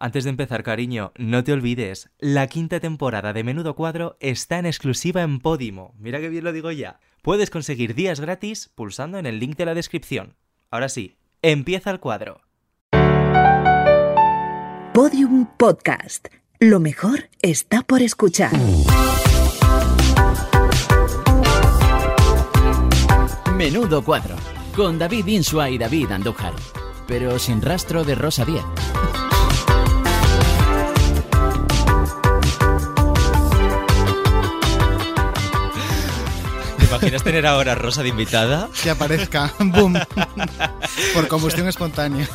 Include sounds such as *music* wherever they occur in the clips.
Antes de empezar, cariño, no te olvides, la quinta temporada de Menudo Cuadro está en exclusiva en Podimo. Mira que bien lo digo ya. Puedes conseguir días gratis pulsando en el link de la descripción. Ahora sí, empieza el cuadro. Podium Podcast. Lo mejor está por escuchar. Menudo cuadro, con David Insua y David Andújar, pero sin rastro de Rosa Díaz. Imaginas tener ahora a Rosa de invitada? Que aparezca, *laughs* boom, por combustión espontánea.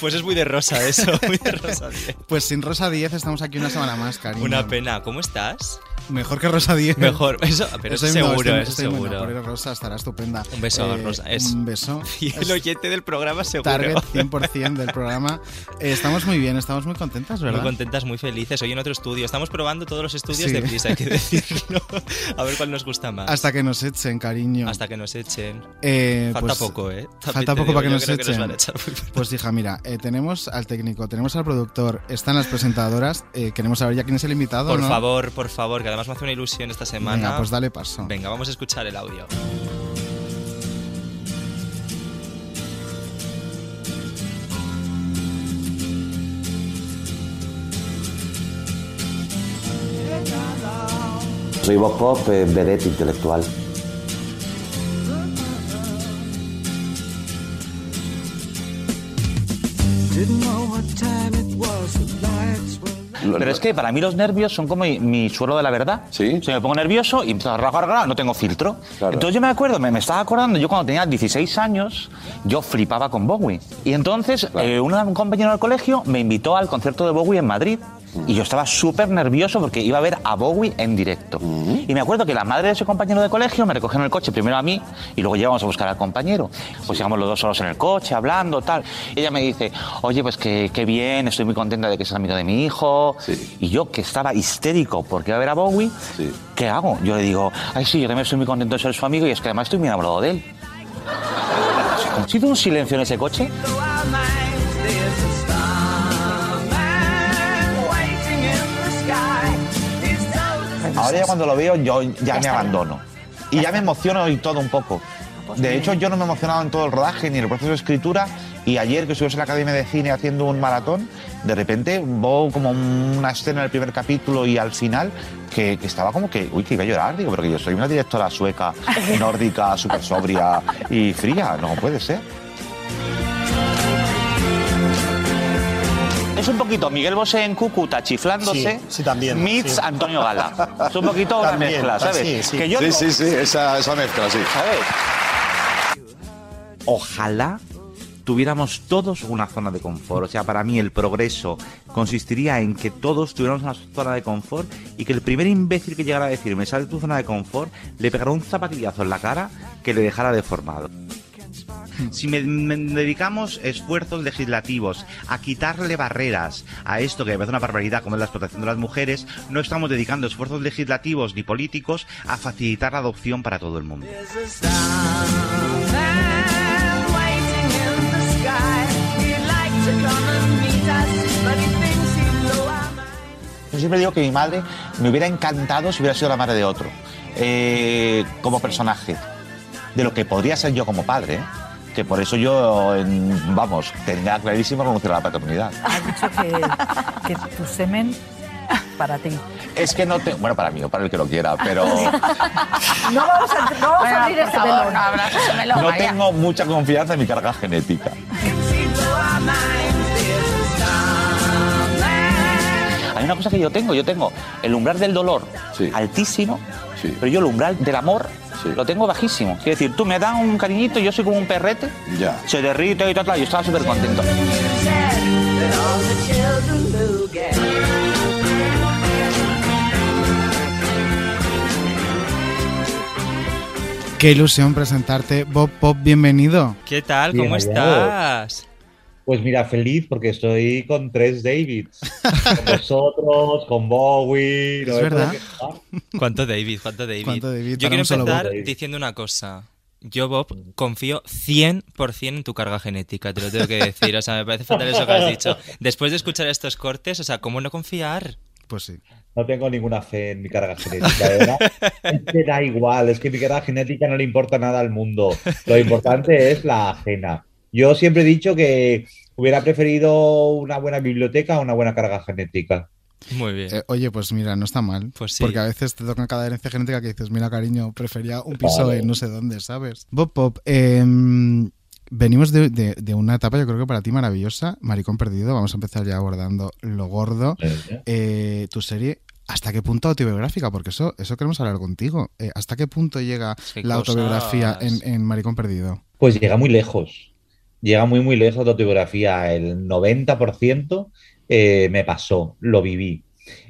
Pues es muy de Rosa eso, muy de Rosa 10. Pues sin Rosa 10 estamos aquí una semana más, cariño. Una pena, ¿cómo estás? Mejor que Rosa 10. Mejor, *laughs* eso, pero eso Estoy- no, seguro, estoy- eso estoy seguro. mejor, Rosa estará estupenda. Un beso, Eh, Rosa. Es Un beso. *laughs* Y el oyente del programa seguro. Target *laughs* 100% del programa. Eh, estamos muy bien, estamos muy contentas, ¿verdad? Muy contentas, muy felices. Hoy en otro estudio. Estamos probando todos los estudios Sí. de Prisa, hay que decirlo. A ver cuál nos gusta más. Hasta que nos echen, cariño. Hasta que nos echen. Eh, Falta pues, poco, ¿eh? También Falta poco digo, para que nos echen. van a echar. Pues hija, mira, eh, tenemos al técnico, tenemos al productor, están las presentadoras. eh, queremos saber ya quién es el invitado. por ¿no? favor, por favor, que además me hace una ilusión esta semana. Venga, pues dale paso. Venga, vamos a escuchar el audio. Soy Bob Pop, eh, vedette intelectual. Pero es que para mí los nervios son como mi, mi suelo de la verdad. ¿Sí? Si me pongo nervioso y empiezo a ragar, no tengo filtro. Claro. Entonces yo me acuerdo, me, me estaba acordando, yo cuando tenía 16 años, yo flipaba con Bowie. Y entonces eh, un, un compañero del colegio me invitó al concierto de Bowie en Madrid. Y yo estaba súper nervioso porque iba a ver a Bowie en directo. Y me acuerdo que la madre de ese compañero de colegio me recogió en el coche primero a mí y luego llevamos a buscar al compañero. Pues llegamos los dos solos en el coche, hablando, tal. Y ella me dice, oye, pues que, qué bien, estoy muy contenta de que seas amigo de mi hijo. Sí. Y yo, que estaba histérico porque iba a ver a Bowie, Sí. ¿qué hago? Yo le digo, ay, sí, yo también estoy muy contento de ser su amigo y es que además estoy muy enamorado de él. Como si hubo un silencio en ese coche. Ahora ya cuando lo veo, yo ya me abandono. Y ya me emociono y todo un poco. De hecho, yo no me he emocionado en todo el rodaje ni en el proceso de escritura. Y ayer que estuvimos en la Academia de Cine haciendo un maratón, de repente hubo como una escena en el primer capítulo y al final que, que estaba como que, uy, que iba a llorar. Digo, pero que yo soy una directora sueca, nórdica, súper sobria y fría. No puede ser. Es un poquito Miguel Bosé en Cúcuta chiflándose. Sí, sí, también, Meets sí. Antonio Gala. Es un poquito una También, mezcla, ¿sabes? sí, sí. Que yo Sí, no- sí, sí, esa, esa mezcla, sí. ¿sabes? Ojalá tuviéramos todos una zona de confort. O sea, para mí el progreso consistiría en que todos tuviéramos una zona de confort y que el primer imbécil que llegara a decirme sal de tu zona de confort le pegara un zapatillazo en la cara que le dejara deformado. Si me, dedicamos esfuerzos legislativos a quitarle barreras a esto que me parece una barbaridad como es la explotación de las mujeres, no estamos dedicando esfuerzos legislativos ni políticos a facilitar la adopción para todo el mundo. Yo siempre digo que mi madre me hubiera encantado si hubiera sido la madre de otro, eh, como personaje, de lo que podría ser yo como padre. ¿eh? Que por eso yo, en- vamos, tenía clarísimo renunciar a la paternidad. Has dicho que, que tu semen para ti. Es que no tengo, bueno, para mí o para el que lo quiera, pero *laughs* No vamos a, no vamos a abrir este melón. no tengo mucha confianza en mi carga genética. Hay una cosa que yo tengo, yo tengo el umbral del dolor Sí. altísimo, Sí. pero yo el umbral del amor Sí. lo tengo bajísimo. Quiero decir, tú me das un cariñito y yo soy como un perrete, Ya. se derrite y tal, tal, yo estaba súper contento. Qué ilusión presentarte. Bob Pop, bienvenido. ¿Qué tal? Bien ¿Cómo hallado. estás? Pues mira, feliz porque estoy con tres Davids. Con vosotros, con Bowie. no Es verdad. ¿Cuánto David? ¿Cuánto David? ¿Cuánto David Yo quiero empezar Bob? diciendo una cosa. Yo, Bob, confío 100% en tu carga genética, te lo tengo que decir. O sea, me parece fatal eso que has dicho. Después de escuchar estos cortes, o sea, ¿cómo no confiar? Pues sí. No tengo ninguna fe en mi carga genética, verdad. Es que da igual, es que mi carga genética no le importa nada al mundo. Lo importante es la ajena. Yo siempre he dicho que hubiera preferido una buena biblioteca a una buena carga genética. Muy bien. Eh, oye, pues mira, no está mal. Pues sí. Porque a veces te toca cada herencia genética que dices, mira, cariño, prefería un piso Vale. en no sé dónde, ¿sabes? Bob Pop, em, venimos de, de- de una etapa, yo creo que para ti maravillosa, Maricón Perdido. Vamos a empezar ya abordando lo gordo. Eh, tu serie, ¿hasta qué punto autobiográfica? Porque eso, eso queremos hablar contigo. Eh, ¿Hasta qué punto llega Qué la autobiografía en, en Maricón Perdido? Pues llega muy lejos. Llega muy, muy lejos de autobiografía. El 90% eh, me pasó, lo viví.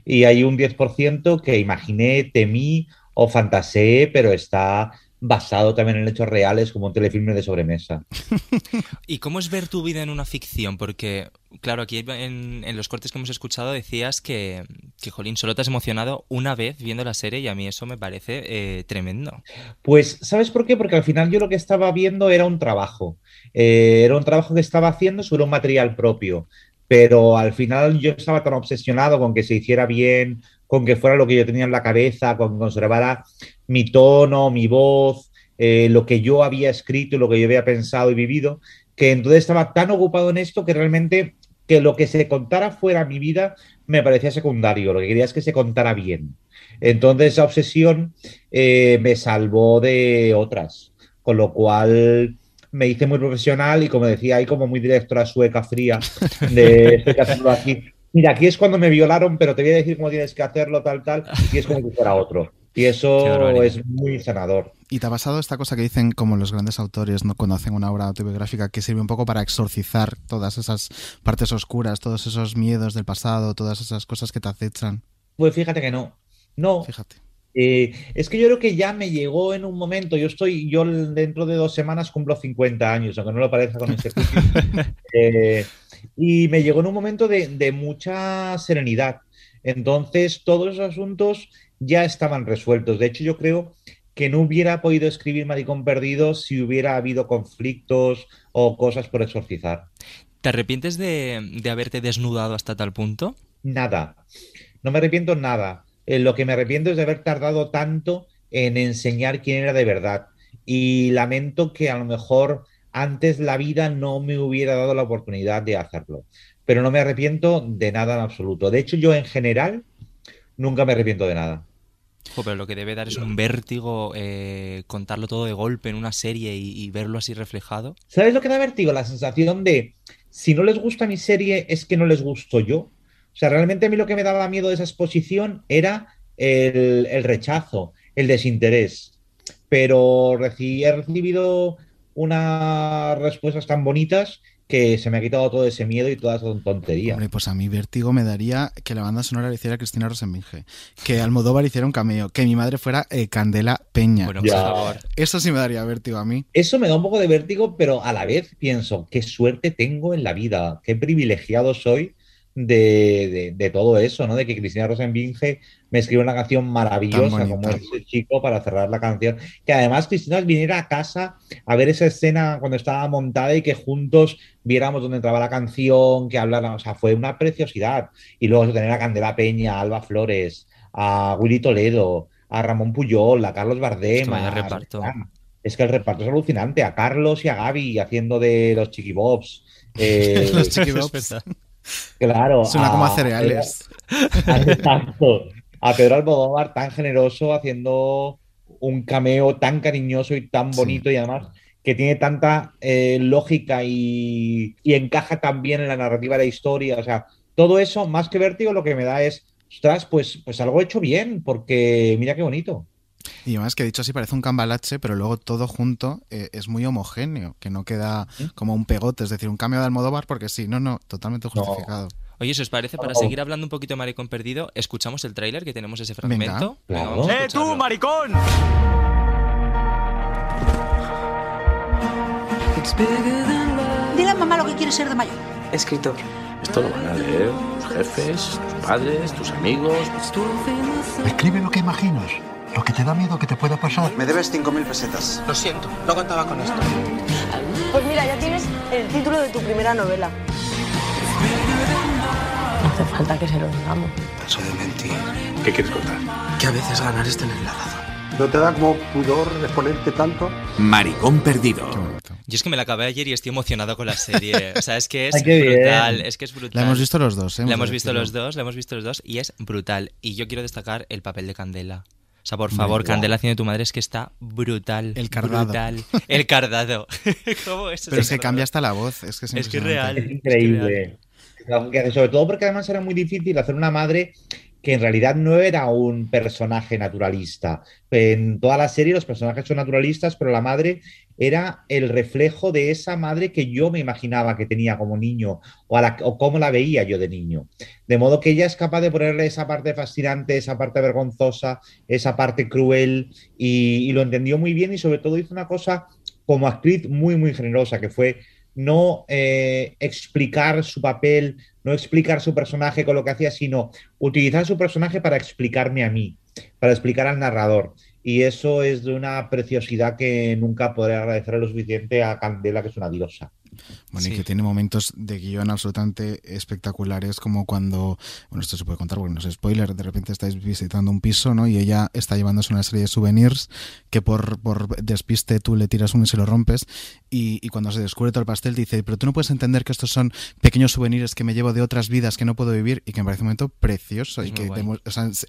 Y hay un 10% que imaginé, temí o fantaseé, pero está basado también en hechos reales como un telefilme de sobremesa. *laughs* ¿Y cómo es ver tu vida en una ficción? Porque, claro, aquí en, en los cortes que hemos escuchado decías que, que, jolín, solo te has emocionado una vez viendo la serie y a mí eso me parece eh, tremendo. Pues, ¿sabes por qué? Porque al final yo lo que estaba viendo era un trabajo. Eh, era un trabajo que estaba haciendo sobre un material propio. Pero al final yo estaba tan obsesionado con que se hiciera bien, con que fuera lo que yo tenía en la cabeza, con que conservara mi tono, mi voz, eh, lo que yo había escrito, lo que yo había pensado y vivido, que entonces estaba tan ocupado en esto que realmente que lo que se contara fuera mi vida me parecía secundario. Lo que quería es que se contara bien. Entonces esa obsesión eh, me salvó de otras, con lo cual me hice muy profesional y como decía, ahí como muy directora sueca fría de *laughs* estoy que hacerlo aquí. Mira, aquí es cuando me violaron, pero te voy a decir cómo tienes que hacerlo, tal, tal, y es como si fuera otro. Y eso es muy sanador. ¿Y te ha pasado esta cosa que dicen como los grandes autores ¿no? cuando hacen una obra autobiográfica que sirve un poco para exorcizar todas esas partes oscuras, todos esos miedos del pasado, todas esas cosas que te acechan? Pues fíjate que no. No. Fíjate. Eh, es que yo creo que ya me llegó en un momento, yo estoy, yo dentro de dos semanas cumplo 50 años, aunque no lo parezca con este *laughs* eh, y me llegó en un momento de, de, mucha serenidad. Entonces, todos esos asuntos ya estaban resueltos. De hecho, yo creo que no hubiera podido escribir Maricón Perdido si hubiera habido conflictos o cosas por exorcizar. ¿Te arrepientes de, de haberte desnudado hasta tal punto? Nada. No me arrepiento nada. Eh, lo que me arrepiento es de haber tardado tanto en enseñar quién era de verdad. Y lamento que a lo mejor antes la vida no me hubiera dado la oportunidad de hacerlo. Pero no me arrepiento de nada en absoluto. De hecho, yo en general nunca me arrepiento de nada. Jo, pero lo que debe dar es un vértigo eh, contarlo todo de golpe en una serie y, y, verlo así reflejado. ¿Sabes lo que da vértigo? La sensación de si no les gusta mi serie es que no les gusto yo. O sea, realmente a mí lo que me daba miedo de esa exposición era el, el rechazo, el desinterés. Pero reci he recibido unas respuestas tan bonitas que se me ha quitado todo ese miedo y toda esa tontería. Hombre, pues a mí vértigo me daría que la banda sonora la hiciera Cristina Rosenbinge, que Almodóvar hiciera un cameo, que mi madre fuera eh, Candela Peña. Bueno, por favor. Eso sí me daría vértigo a mí. Eso me da un poco de vértigo, pero a la vez pienso, qué suerte tengo en la vida, qué privilegiado soy de, de, de, todo eso, ¿no? De que Cristina Rosenbinge me escriba una canción maravillosa como ese chico para cerrar la canción. Que además Cristina viniera a casa a ver esa escena cuando estaba montada y que juntos viéramos dónde entraba la canción, que hablaran, o sea, fue una preciosidad. Y luego tener a Candela Peña, a Alba Flores, a Willy Toledo, a Ramón Puyol, a Carlos Bardem. A... reparto. Es que el reparto es alucinante. A Carlos y a Gaby haciendo de los chiquibobs. *laughs* Eh, los chiquibobs. Claro. Suena a, como a cereales. A, exacto. A Pedro Almodóvar tan generoso haciendo un cameo tan cariñoso y tan bonito sí. y además que tiene tanta eh, lógica y, y, encaja tan bien en la narrativa de la historia. O sea, todo eso, más que vértigo, lo que me da es, ostras, pues, pues algo hecho bien, porque mira qué bonito. Y además que dicho así parece un cambalache, pero luego todo junto eh, es muy homogéneo, que no queda como un pegote, es decir, un cambio de Almodóvar, porque sí, no, no, totalmente justificado. No. Oye, si os parece, para seguir hablando un poquito de Maricón Perdido, escuchamos el tráiler que tenemos ese fragmento. Venga. ¡Eh, tú, maricón! Dile a mamá lo que quiere ser de mayor. Escritor. Esto lo van a leer tus jefes, tus padres, tus amigos. Escribe lo que imaginas. Lo que te da miedo que te pueda pasar. Me debes 5.000 pesetas. Lo siento, no contaba con esto. Pues mira, ya tienes el título de tu primera novela. No hace falta que se lo digamos. Paso de mentir. ¿Qué quieres contar? Que a veces ganar es tener la razón. ¿No te da como pudor exponerte tanto? Maricón perdido. Yo es que me la acabé ayer y estoy emocionado con la serie. *laughs* O sea, es que es Ay, qué bien. brutal. Es que es brutal. La hemos visto los dos, ¿eh? La Hemos visto los dos, la hemos visto los dos y es brutal. Y yo quiero destacar el papel de Candela. O sea, por favor. Candela haciendo tu madre es que está brutal. El cardado. Brutal. El cardado. *laughs* *laughs* ¿Cómo es? Pero es que cambia hasta la voz. Es que es, Es que es impresionante. real. Es increíble. Que Sobre todo porque además era muy difícil hacer una madre que en realidad no era un personaje naturalista. En toda la serie los personajes son naturalistas, pero la madre era el reflejo de esa madre que yo me imaginaba que tenía como niño o, a la- o cómo la veía yo de niño. De modo que ella es capaz de ponerle esa parte fascinante, esa parte vergonzosa, esa parte cruel y, lo entendió muy bien y sobre todo hizo una cosa como actriz muy, muy generosa, que fue no eh, explicar su papel, no explicar su personaje con lo que hacía, sino utilizar su personaje para explicarme a mí, para explicar al narrador. Y eso es de una preciosidad que nunca podré agradecer lo suficiente a Candela, que es una diosa. Bueno, y que tiene momentos de guion absolutamente espectaculares, como cuando, bueno, esto se puede contar porque no es spoiler, de repente estáis visitando un piso, ¿no? Y ella está llevándose una serie de souvenirs que por, por despiste tú le tiras uno y se lo rompes. Y, y cuando se descubre todo el pastel, dice, pero tú no puedes entender que estos son pequeños souvenirs que me llevo de otras vidas que no puedo vivir y que me parece un momento precioso. Es y muy que guay. demu- o sea, es,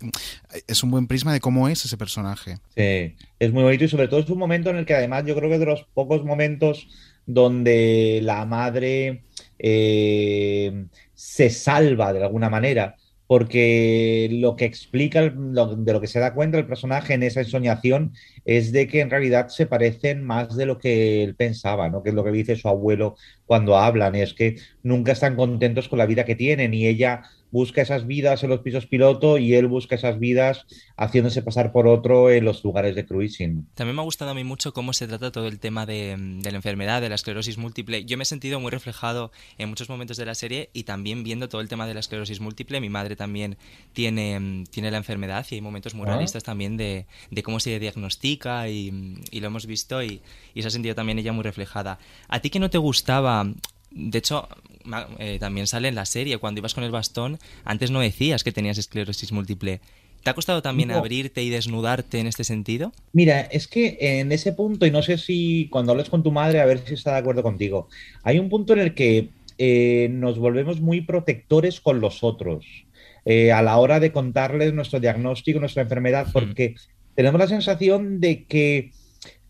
es un buen prisma de cómo es ese personaje. Sí, es muy bonito y sobre todo es un momento en el que además yo creo que es de los pocos momentos donde la madre eh, se salva de alguna manera, porque lo que explica, de lo que se da cuenta el personaje en esa ensoñación es de que en realidad se parecen más de lo que él pensaba, ¿no? Que es lo que dice su abuelo cuando hablan, es que nunca están contentos con la vida que tienen y ella busca esas vidas en los pisos piloto y él busca esas vidas haciéndose pasar por otro en los lugares de cruising. También me ha gustado a mí mucho cómo se trata todo el tema de, de la enfermedad, de la esclerosis múltiple. Yo me he sentido muy reflejado en muchos momentos de la serie y también viendo todo el tema de la esclerosis múltiple. Mi madre también tiene, mm, tiene la enfermedad y hay momentos muy Ah. realistas también de, de cómo se diagnostica y, y lo hemos visto y, y se ha sentido también ella muy reflejada. ¿A ti que no te gustaba? De hecho, eh, también sale en la serie, cuando ibas con el bastón, antes no decías que tenías esclerosis múltiple. ¿Te ha costado también No. abrirte y desnudarte en este sentido? Mira, es que en ese punto, y no sé si cuando hables con tu madre, a ver si está de acuerdo contigo, hay un punto en el que eh, nos volvemos muy protectores con los otros eh, a la hora de contarles nuestro diagnóstico, nuestra enfermedad, porque tenemos la sensación de que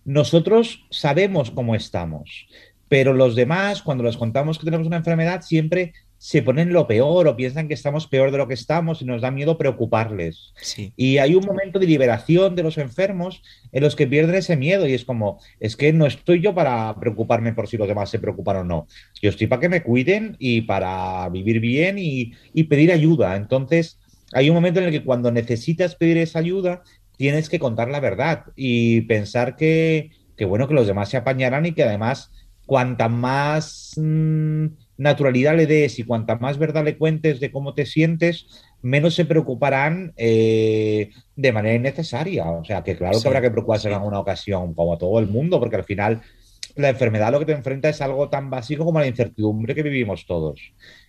nosotros sabemos cómo estamos, pero los demás, cuando les contamos que tenemos una enfermedad, siempre se ponen lo peor o piensan que estamos peor de lo que estamos y nos da miedo preocuparles. Sí. Y hay un momento de liberación de los enfermos en los que pierden ese miedo y es como, es que no estoy yo para preocuparme por si los demás se preocupan o no. Yo estoy para que me cuiden y para vivir bien y, y pedir ayuda. Entonces, hay un momento en el que cuando necesitas pedir esa ayuda, tienes que contar la verdad y pensar que, que bueno, que los demás se apañarán y que además, cuanta más mm, naturalidad le des y cuanta más verdad le cuentes de cómo te sientes, menos se preocuparán eh, de manera innecesaria. O sea, que claro Sí, que habrá que preocuparse en alguna ocasión, como a todo el mundo, porque al final la enfermedad lo que te enfrenta es algo tan básico como la incertidumbre que vivimos todos.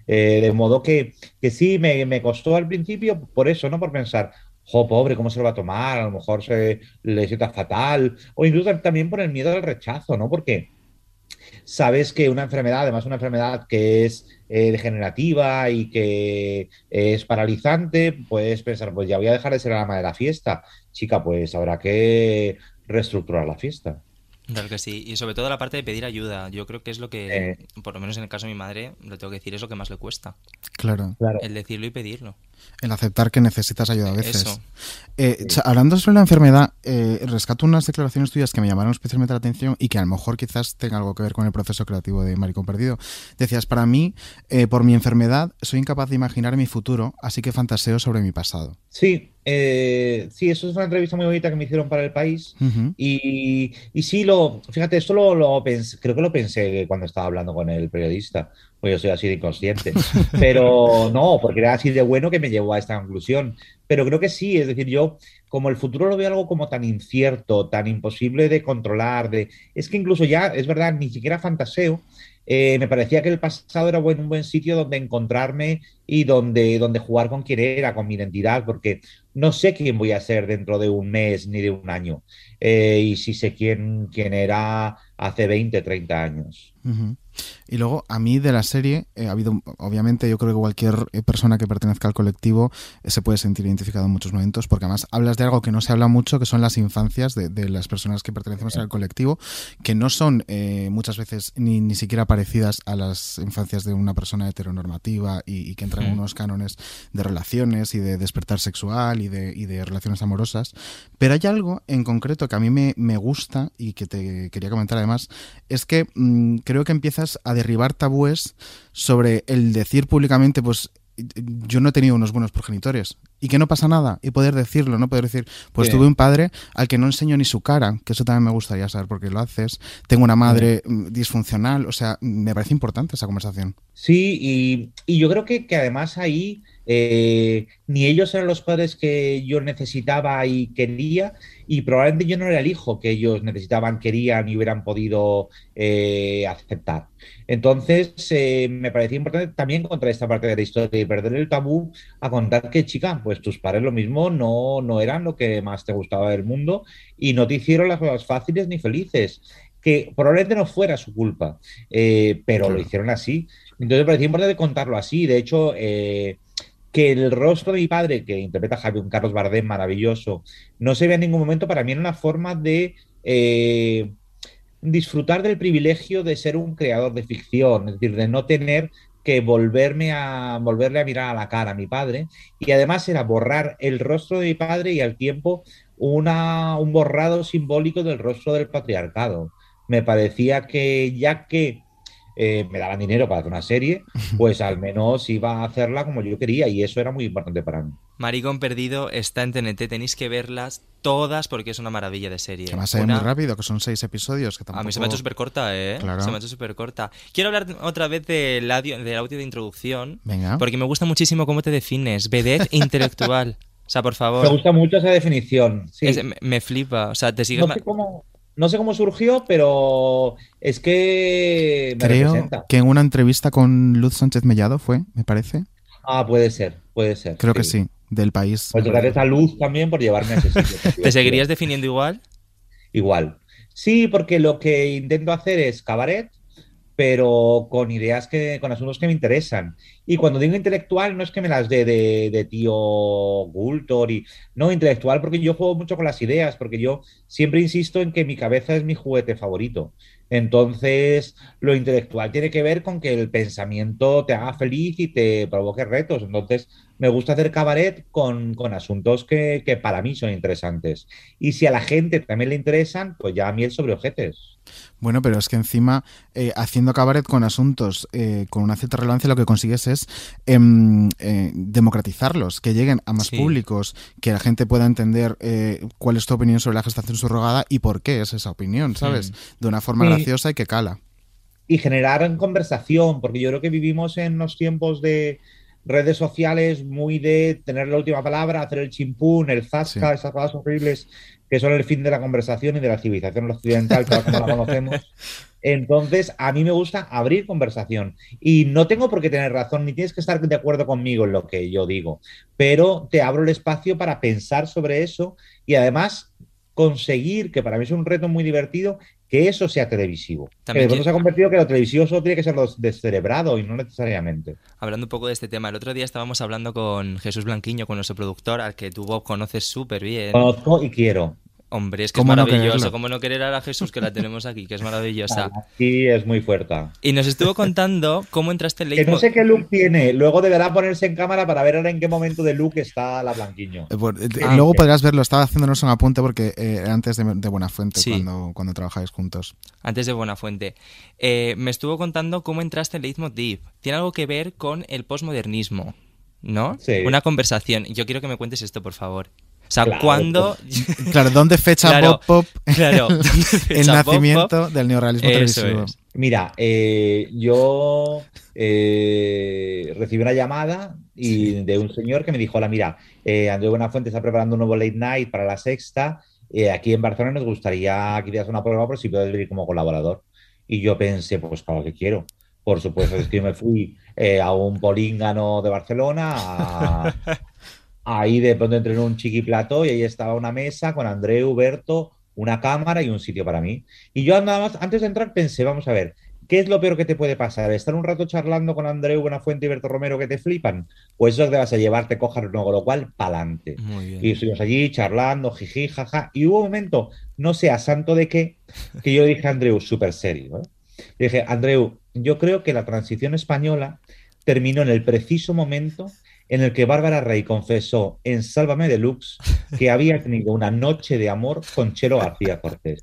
Eh, de modo que, que sí, me, me costó al principio por eso, ¿no? Por pensar, jo, pobre, ¿cómo se lo va a tomar? A lo mejor se le sienta fatal. O incluso también por el miedo al rechazo, ¿no? Porque sabes que una enfermedad, además una enfermedad que es eh, degenerativa y que es paralizante, puedes pensar, pues ya voy a dejar de ser la ama de la fiesta. Chica, pues habrá que reestructurar la fiesta. Claro que sí, y sobre todo la parte de pedir ayuda. Yo creo que es lo que, por lo menos en el caso de mi madre, lo tengo que decir, es lo que más le cuesta. Claro. El decirlo y pedirlo. El aceptar que necesitas ayuda a veces. Eso. Eh, hablando sobre la enfermedad, eh, rescato unas declaraciones tuyas que me llamaron especialmente la atención y que a lo mejor quizás tenga algo que ver con el proceso creativo de Maricón Perdido. Decías, para mí, eh, por mi enfermedad, soy incapaz de imaginar mi futuro, así que fantaseo sobre mi pasado. Sí, eh, sí, eso es una entrevista muy bonita que me hicieron para el país. Ujú. Y, y sí, lo, fíjate, esto lo, lo pensé- creo que lo pensé cuando estaba hablando con el periodista, pues yo soy así de inconsciente. *laughs* Pero no, porque era así de bueno que me llevó a esta conclusión. Pero creo que sí, es decir, yo como el futuro lo veo algo como tan incierto, tan imposible de controlar, de... es que incluso ya, es verdad, ni siquiera fantaseo, eh, me parecía que el pasado era un buen sitio donde encontrarme y donde, donde jugar con quién era, con mi identidad, porque no sé quién voy a ser dentro de un mes ni de un año. Eh, y si sé quién, quién era hace 20, 30 años. Y luego, a mí de la serie, eh, ha habido, obviamente, yo creo que cualquier eh, persona que pertenezca al colectivo eh, se puede sentir identificado en muchos momentos, porque además hablas de algo que no se habla mucho, que son las infancias de, de las personas que pertenecemos al colectivo, que no son muchas veces ni, ni siquiera parecidas a las infancias de una persona heteronormativa y, y que entran en unos cánones de relaciones y de despertar sexual y de, y de relaciones amorosas. Pero hay algo en concreto que a mí me, me gusta y que te quería comentar además, es que mmm, creo que empiezas a derribar tabúes sobre el decir públicamente, pues yo no he tenido unos buenos progenitores y que no pasa nada y poder decirlo, no poder decir, pues tuve un padre al que no enseño ni su cara, que eso también me gustaría saber por qué lo haces, tengo una madre sí. disfuncional, o sea, me parece importante esa conversación. Sí, y, y yo creo que, que además ahí eh, ni ellos eran los padres que yo necesitaba y quería, y probablemente yo no era el hijo que ellos necesitaban, querían y hubieran podido eh, aceptar. Entonces, eh, me parecía importante también contar esta parte de la historia y perder el tabú a contar que, chica, pues tus padres lo mismo no, no eran lo que más te gustaba del mundo y no te hicieron las cosas fáciles ni felices que probablemente no fuera su culpa, pero claro. lo hicieron así. Entonces me parecía importante contarlo así. De hecho, que el rostro de mi padre, que interpreta Javier Carlos Bardem, maravilloso, no se ve en ningún momento, para mí era una forma de eh, disfrutar del privilegio de ser un creador de ficción, es decir, de no tener que volverme a volverle a mirar a la cara a mi padre y además era borrar el rostro de mi padre y al tiempo una, un borrado simbólico del rostro del patriarcado. Me parecía que ya que eh, me daban dinero para hacer una serie, *laughs* pues al menos iba a hacerla como yo quería y eso era muy importante para mí. Maricón Perdido está en TNT, tenéis que verlas todas porque es una maravilla de serie. Que más una... muy rápido, que son seis episodios. Que tampoco... A mí se me ha hecho súper corta, ¿eh? Claro. Se me ha hecho súper corta. Quiero hablar otra vez del audio, del audio de introducción. Venga. Porque me gusta muchísimo cómo te defines. Vedette *laughs* intelectual. O sea, por favor. Me gusta mucho esa definición. Sí. Es, me, me, flipa. O sea, te sigues. No sé cómo no sé cómo surgió, pero es que me Creo representa. que en una entrevista con Luz Sánchez Mellado fue, me parece. Ah, puede ser, puede ser. Creo sí. que sí, del país. Pues gracias a Luz también por llevarme a ese sitio. *laughs* ¿Te seguirías definiendo igual? Igual. Sí, porque lo que intento hacer es cabaret, pero con ideas que, con asuntos que me interesan. Y cuando digo intelectual, no es que me las dé de, de, tío Gultor no intelectual, porque yo juego mucho con las ideas, porque yo siempre insisto en que mi cabeza es mi juguete favorito. Entonces, lo intelectual tiene que ver con que el pensamiento te haga feliz y te provoque retos. Entonces, me gusta hacer cabaret con, con asuntos que, que, para mí son interesantes. Y si a la gente también le interesan, pues ya a mí el sobre objetos. Bueno, pero es que encima, eh, haciendo cabaret con asuntos eh, con una cierta relevancia, lo que consigues es eh, democratizarlos, que lleguen a más sí. públicos, que la gente pueda entender eh, cuál es tu opinión sobre la gestación subrogada y por qué es esa opinión, ¿sabes? Mm. De una forma sí. graciosa y que cala. Y generar conversación, porque yo creo que vivimos en los tiempos de redes sociales muy de tener la última palabra, hacer el chimpún, el zasca, sí. esas cosas horribles que son el fin de la conversación y de la civilización occidental, tal como la conocemos. Entonces, a mí me gusta abrir conversación y no tengo por qué tener razón, ni tienes que estar de acuerdo conmigo en lo que yo digo, pero te abro el espacio para pensar sobre eso y además conseguir, que para mí es un reto muy divertido, que eso sea televisivo. También que de se ha convertido que lo televisivo solo tiene que ser lo descerebrado y no necesariamente. Hablando un poco de este tema, el otro día estábamos hablando con Jesús Blanquiño, con nuestro productor, al que tú, Bob, conoces súper bien. Conozco y quiero. Hombre, es que es maravilloso. No ¿Cómo no querer a Jesús que la tenemos aquí? Que es maravillosa. *laughs* Sí, es muy fuerte. Y nos estuvo contando cómo entraste en Que no sé qué look tiene. Luego deberá ponerse en cámara para ver ahora en qué momento de look está la Blanquiño. Eh, eh, ah, luego okay. podrás verlo. Estaba haciéndonos un apunte porque eh, antes de, de Buenafuente, sí. cuando, cuando trabajáis juntos. Antes de Buenafuente. Eh, me estuvo contando cómo entraste en Leitmotiv. Tiene algo que ver con el posmodernismo, ¿no? Sí. Una conversación. Yo quiero que me cuentes esto, por favor. O sea, claro. ¿cuándo...? *laughs* claro, ¿dónde fecha claro, Pop Pop claro, *laughs* el nacimiento -Pop? del neorrealismo televisivo? Es. Mira, eh, yo eh, recibí una llamada y de un señor que me dijo, hola, mira, eh, Andrés Buenafuente está preparando un nuevo late night para la sexta. eh, aquí en Barcelona nos gustaría que hicieras una prueba por si puedes venir como colaborador. Y yo pensé, pues claro que quiero. Por supuesto, es que yo me fui eh, a un políngano de Barcelona, a- *laughs* ahí de pronto entré en un chiquiplató y ahí estaba una mesa con Andreu, Berto, una cámara y un sitio para mí. Y yo nada más, antes de entrar pensé, vamos a ver, ¿qué es lo peor que te puede pasar? ¿Estar un rato charlando con Andreu Buenafuente y Berto Romero que te flipan? Pues eso te vas a llevar, te cojas con lo cual, pa'lante. Y estuvimos allí charlando, jiji, jaja. Y hubo un momento, no sé a santo de qué, que yo dije a Andreu, súper serio. ¿eh? Dije, Andreu, yo creo que la transición española terminó en el preciso momento en el que Bárbara Rey confesó en Sálvame Deluxe que había tenido una noche de amor con Chelo García Cortés.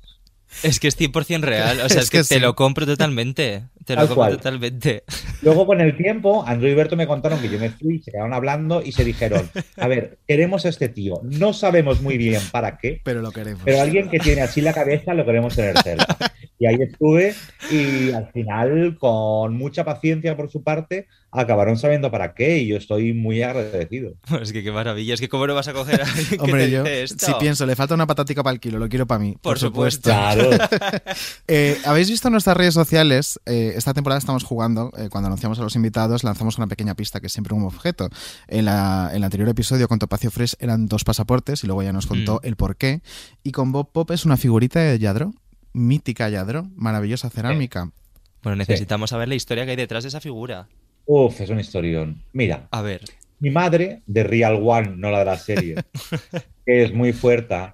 Es que es 100% real. O *laughs* sea, es, Es que, que te lo compro totalmente. Te lo compro cual. totalmente. Luego, con el tiempo, Andreu y Berto me contaron que yo me fui, se quedaron hablando y se dijeron: A ver, queremos a este tío. No sabemos muy bien para qué, pero lo queremos. pero alguien que tiene así la cabeza lo queremos tener cerca. Y ahí estuve, y al final, con mucha paciencia por su parte, acabaron sabiendo para qué, y yo estoy muy agradecido. *laughs* Es que qué maravilla. Es que cómo no vas a coger *laughs* a alguien que Hombre, te yo dice esto. si pienso, le falta una patatica para el kilo, lo quiero para mí. Por, Por supuesto. supuesto. Claro. *laughs* Eh, Habéis visto en nuestras redes sociales, eh, esta temporada estamos jugando, eh, cuando anunciamos a los invitados, lanzamos una pequeña pista que es siempre un objeto. En, la, en el anterior episodio con Topacio Fresh eran dos pasaportes y luego ya nos contó Mm. el por qué. Y con Bob Pop es una figurita de Yadro, mítica Yadro, maravillosa cerámica. Bueno, necesitamos saber la historia que hay detrás de esa figura. Uf, es un historión. Mira, A ver. mi madre, de Real One, no la de la serie, *laughs* que es muy fuerte,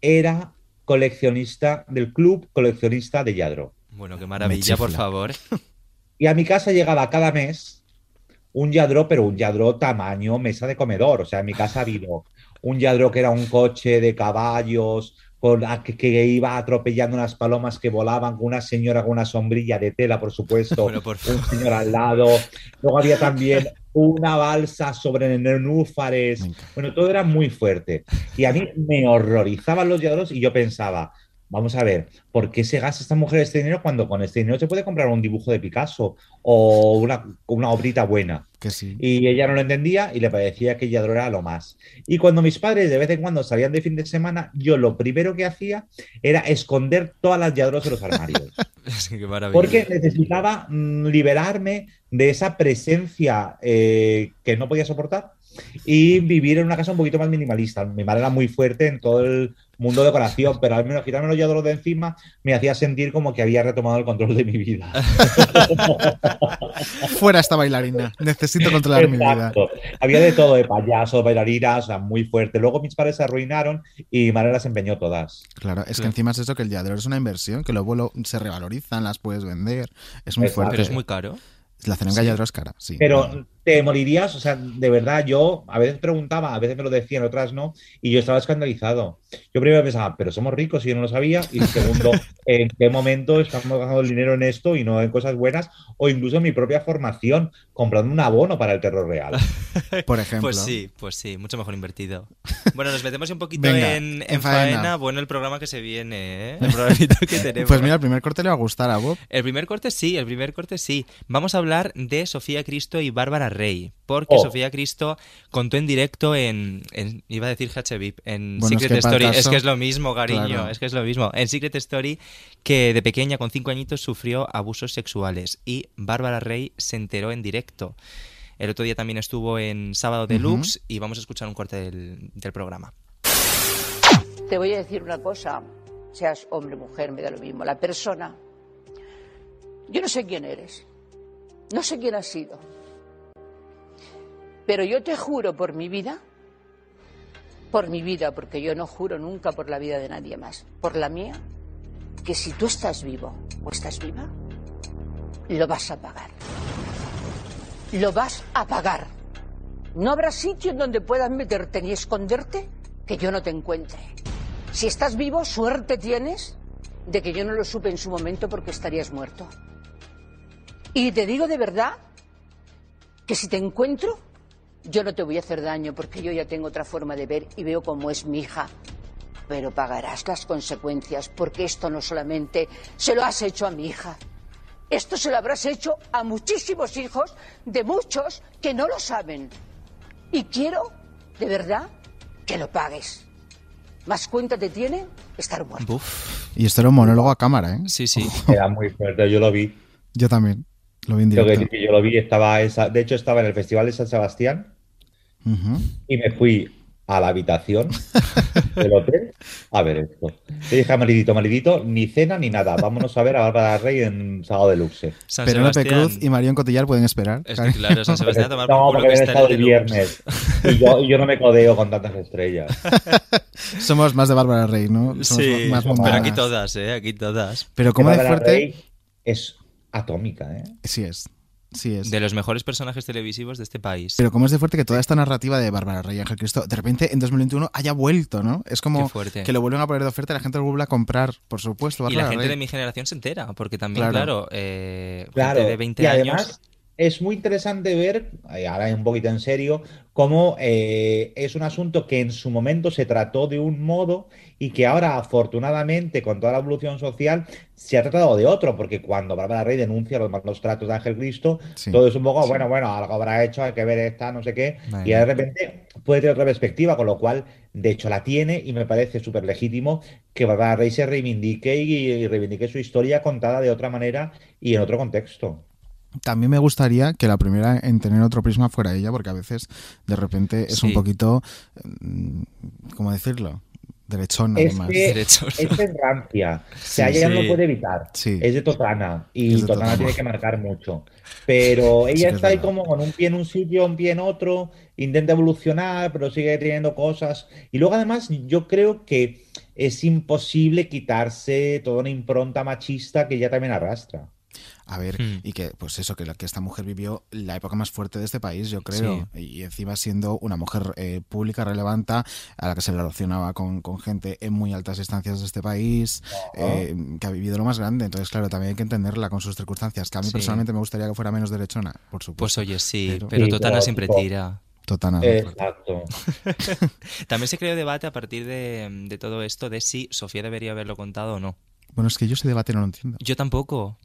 era coleccionista del club coleccionista de Yadro. Bueno, qué maravilla, por favor. Y a mi casa llegaba cada mes un Yadro, pero un Yadro tamaño mesa de comedor. O sea, en mi casa ha habido un Yadro que era un coche de caballos, con, a- que, que iba atropellando unas palomas que volaban, con una señora con una sombrilla de tela, por supuesto, Bueno, por un señor al lado. Luego había también una balsa sobre nenúfares. Bueno, todo era muy fuerte. Y a mí me horrorizaban los Yadros y yo pensaba, vamos a ver, ¿por qué se gasta esta mujer este dinero cuando con este dinero se puede comprar un dibujo de Picasso o una, una obrita buena? Que sí. Y ella no lo entendía y le parecía que Yadro era lo más. Y cuando mis padres de vez en cuando salían de fin de semana, yo lo primero que hacía era esconder todas las Yadros en los armarios. *laughs* Que qué. Porque necesitaba mm, liberarme de esa presencia eh, que no podía soportar y vivir en una casa un poquito más minimalista. Mi madre era muy fuerte en todo el mundo de decoración, pero al menos quitarme los Yadros de encima me hacía sentir como que había retomado el control de mi vida. *laughs* Fuera esta bailarina, necesito controlar mi vida. Exacto. Había de todo, de payasos, bailarinas, o sea, muy fuerte. Luego mis padres se arruinaron y mi madre las empeñó todas. Claro, es que encima es eso que el Yadro es una inversión, que luego lo- se revalorizan, las puedes vender. Es muy Exacto. fuerte. Pero es muy caro. La cerámica Sí. Yadro es cara, sí. Pero te morirías, o sea, de verdad, yo a veces preguntaba, a veces me lo decían, otras no, y yo estaba escandalizado. Yo primero pensaba, pero somos ricos y yo no lo sabía, y segundo, *laughs* ¿en qué momento estamos gastando el dinero en esto y no en cosas buenas? O incluso en mi propia formación, comprando un abono para el terror real. *laughs* Por ejemplo. Pues sí, pues sí, mucho mejor invertido. Bueno, nos metemos un poquito Venga, en, en en faena. faena. Bueno, el programa que se viene, ¿eh? *laughs* El programita que tenemos. Pues mira, el primer corte le va a gustar a Bob. El primer corte sí, el primer corte sí. Vamos a hablar de Sofía Cristo y Bárbara Rey, porque Oh. Sofía Cristo contó en directo en, en- iba a decir HVIP, en Bueno, es Secret que Story, es que es lo mismo, cariño, Claro. es que es lo mismo. En Secret Story que de pequeña con cinco añitos sufrió abusos sexuales y Bárbara Rey se enteró en directo. El otro día también estuvo en Sábado Deluxe y vamos a escuchar un corte del, del programa. Te voy a decir una cosa, seas hombre, mujer, me da lo mismo. La persona, yo no sé quién eres, no sé quién has sido, pero yo te juro por mi vida, por mi vida, porque yo no juro nunca por la vida de nadie más, por la mía, que si tú estás vivo o estás viva, lo vas a pagar. Lo vas a pagar. No habrá sitio en donde puedas meterte ni esconderte que yo no te encuentre. Si estás vivo, suerte tienes de que yo no lo supe en su momento porque estarías muerto. Y te digo de verdad que si te encuentro, yo no te voy a hacer daño porque yo ya tengo otra forma de ver y veo cómo es mi hija. Pero pagarás las consecuencias porque esto no solamente se lo has hecho a mi hija, Esto se lo habrás hecho a muchísimos hijos de muchos que no lo saben. Y quiero, de verdad, que lo pagues. Más cuenta te tiene estar muerto. Y esto era un monólogo a cámara, ¿eh? Sí, sí. Era muy fuerte, yo lo vi. Yo también. Lo vi en Yo, directo. que- yo lo vi, estaba esa, de hecho estaba en el Festival de San Sebastián y me fui a la habitación *laughs* del hotel a ver esto. Le dije a Maridito, Maridito, ni cena ni nada, vámonos a ver a Bárbara Rey en Sábado Deluxe. San Penélope Sebastián. Cruz y Marion Cotillar pueden esperar. Es que, claro, San Sebastián a tomar No, porque que habían está estado el deluxe. viernes y yo, y yo no me codeo con tantas estrellas. *laughs* Somos más de Bárbara Rey, ¿no? Somos Sí, más pero aquí todas, ¿eh? Aquí todas. Pero como de Bárbara fuerte... Rey es atómica, ¿eh? Sí es. Sí es. De los mejores personajes televisivos de este país. Pero como es de fuerte que toda esta narrativa de Bárbara Rey y Ángel Cristo de repente en 2021 haya vuelto, ¿no? Es como que lo vuelven a poner de oferta y la gente lo vuelve a comprar, por supuesto. y la gente Rey. de mi generación se entera, porque también, Claro. claro, eh, Claro, gente de 20 y años. Es muy interesante ver, y ahora un poquito en serio, cómo eh, es un asunto que en su momento se trató de un modo y que ahora, afortunadamente, con toda la evolución social, se ha tratado de otro, porque cuando Bárbara Rey denuncia los malos tratos de Ángel Cristo, Sí. todo es un poco, bueno, bueno, algo habrá hecho, hay que ver esta, no sé qué, y de repente puede tener otra perspectiva, con lo cual, de hecho, la tiene y me parece súper legítimo que Bárbara Rey se reivindique y, y reivindique su historia contada de otra manera y en otro contexto. También me gustaría que la primera en tener otro prisma fuera ella, porque a veces de repente es un poquito, mm, ¿cómo decirlo? Derechona, Es además. que Derechos. es de rancia. O sea, Sí. ella no Sí. lo puede evitar. Sí. Es de Totana. Y Es de Totana Totana. tiene que marcar mucho. Pero Sí ella que es está ahí verdad. como con un pie en un sitio, un pie en otro. Intenta evolucionar, pero sigue teniendo cosas. Y luego, además, yo creo que es imposible quitarse toda una impronta machista que ella también arrastra. A ver, Hmm. y que, pues eso, que, la, que esta mujer vivió la época más fuerte de este país, yo creo. Y encima siendo una mujer eh, pública, relevante, a la que se relacionaba con, con gente en muy altas instancias de este país, eh, que ha vivido lo más grande. Entonces, claro, también hay que entenderla con sus circunstancias. Que a mí Sí. personalmente me gustaría que fuera menos derechona, por Pues supuesto. oye, sí, Pero- pero, Sí, Totana siempre tipo- tira. Totana. Exacto. *laughs* También se creó debate a partir de, de todo esto de si Sofía debería haberlo contado o no. Bueno, es que yo ese debate no lo entiendo. Yo tampoco.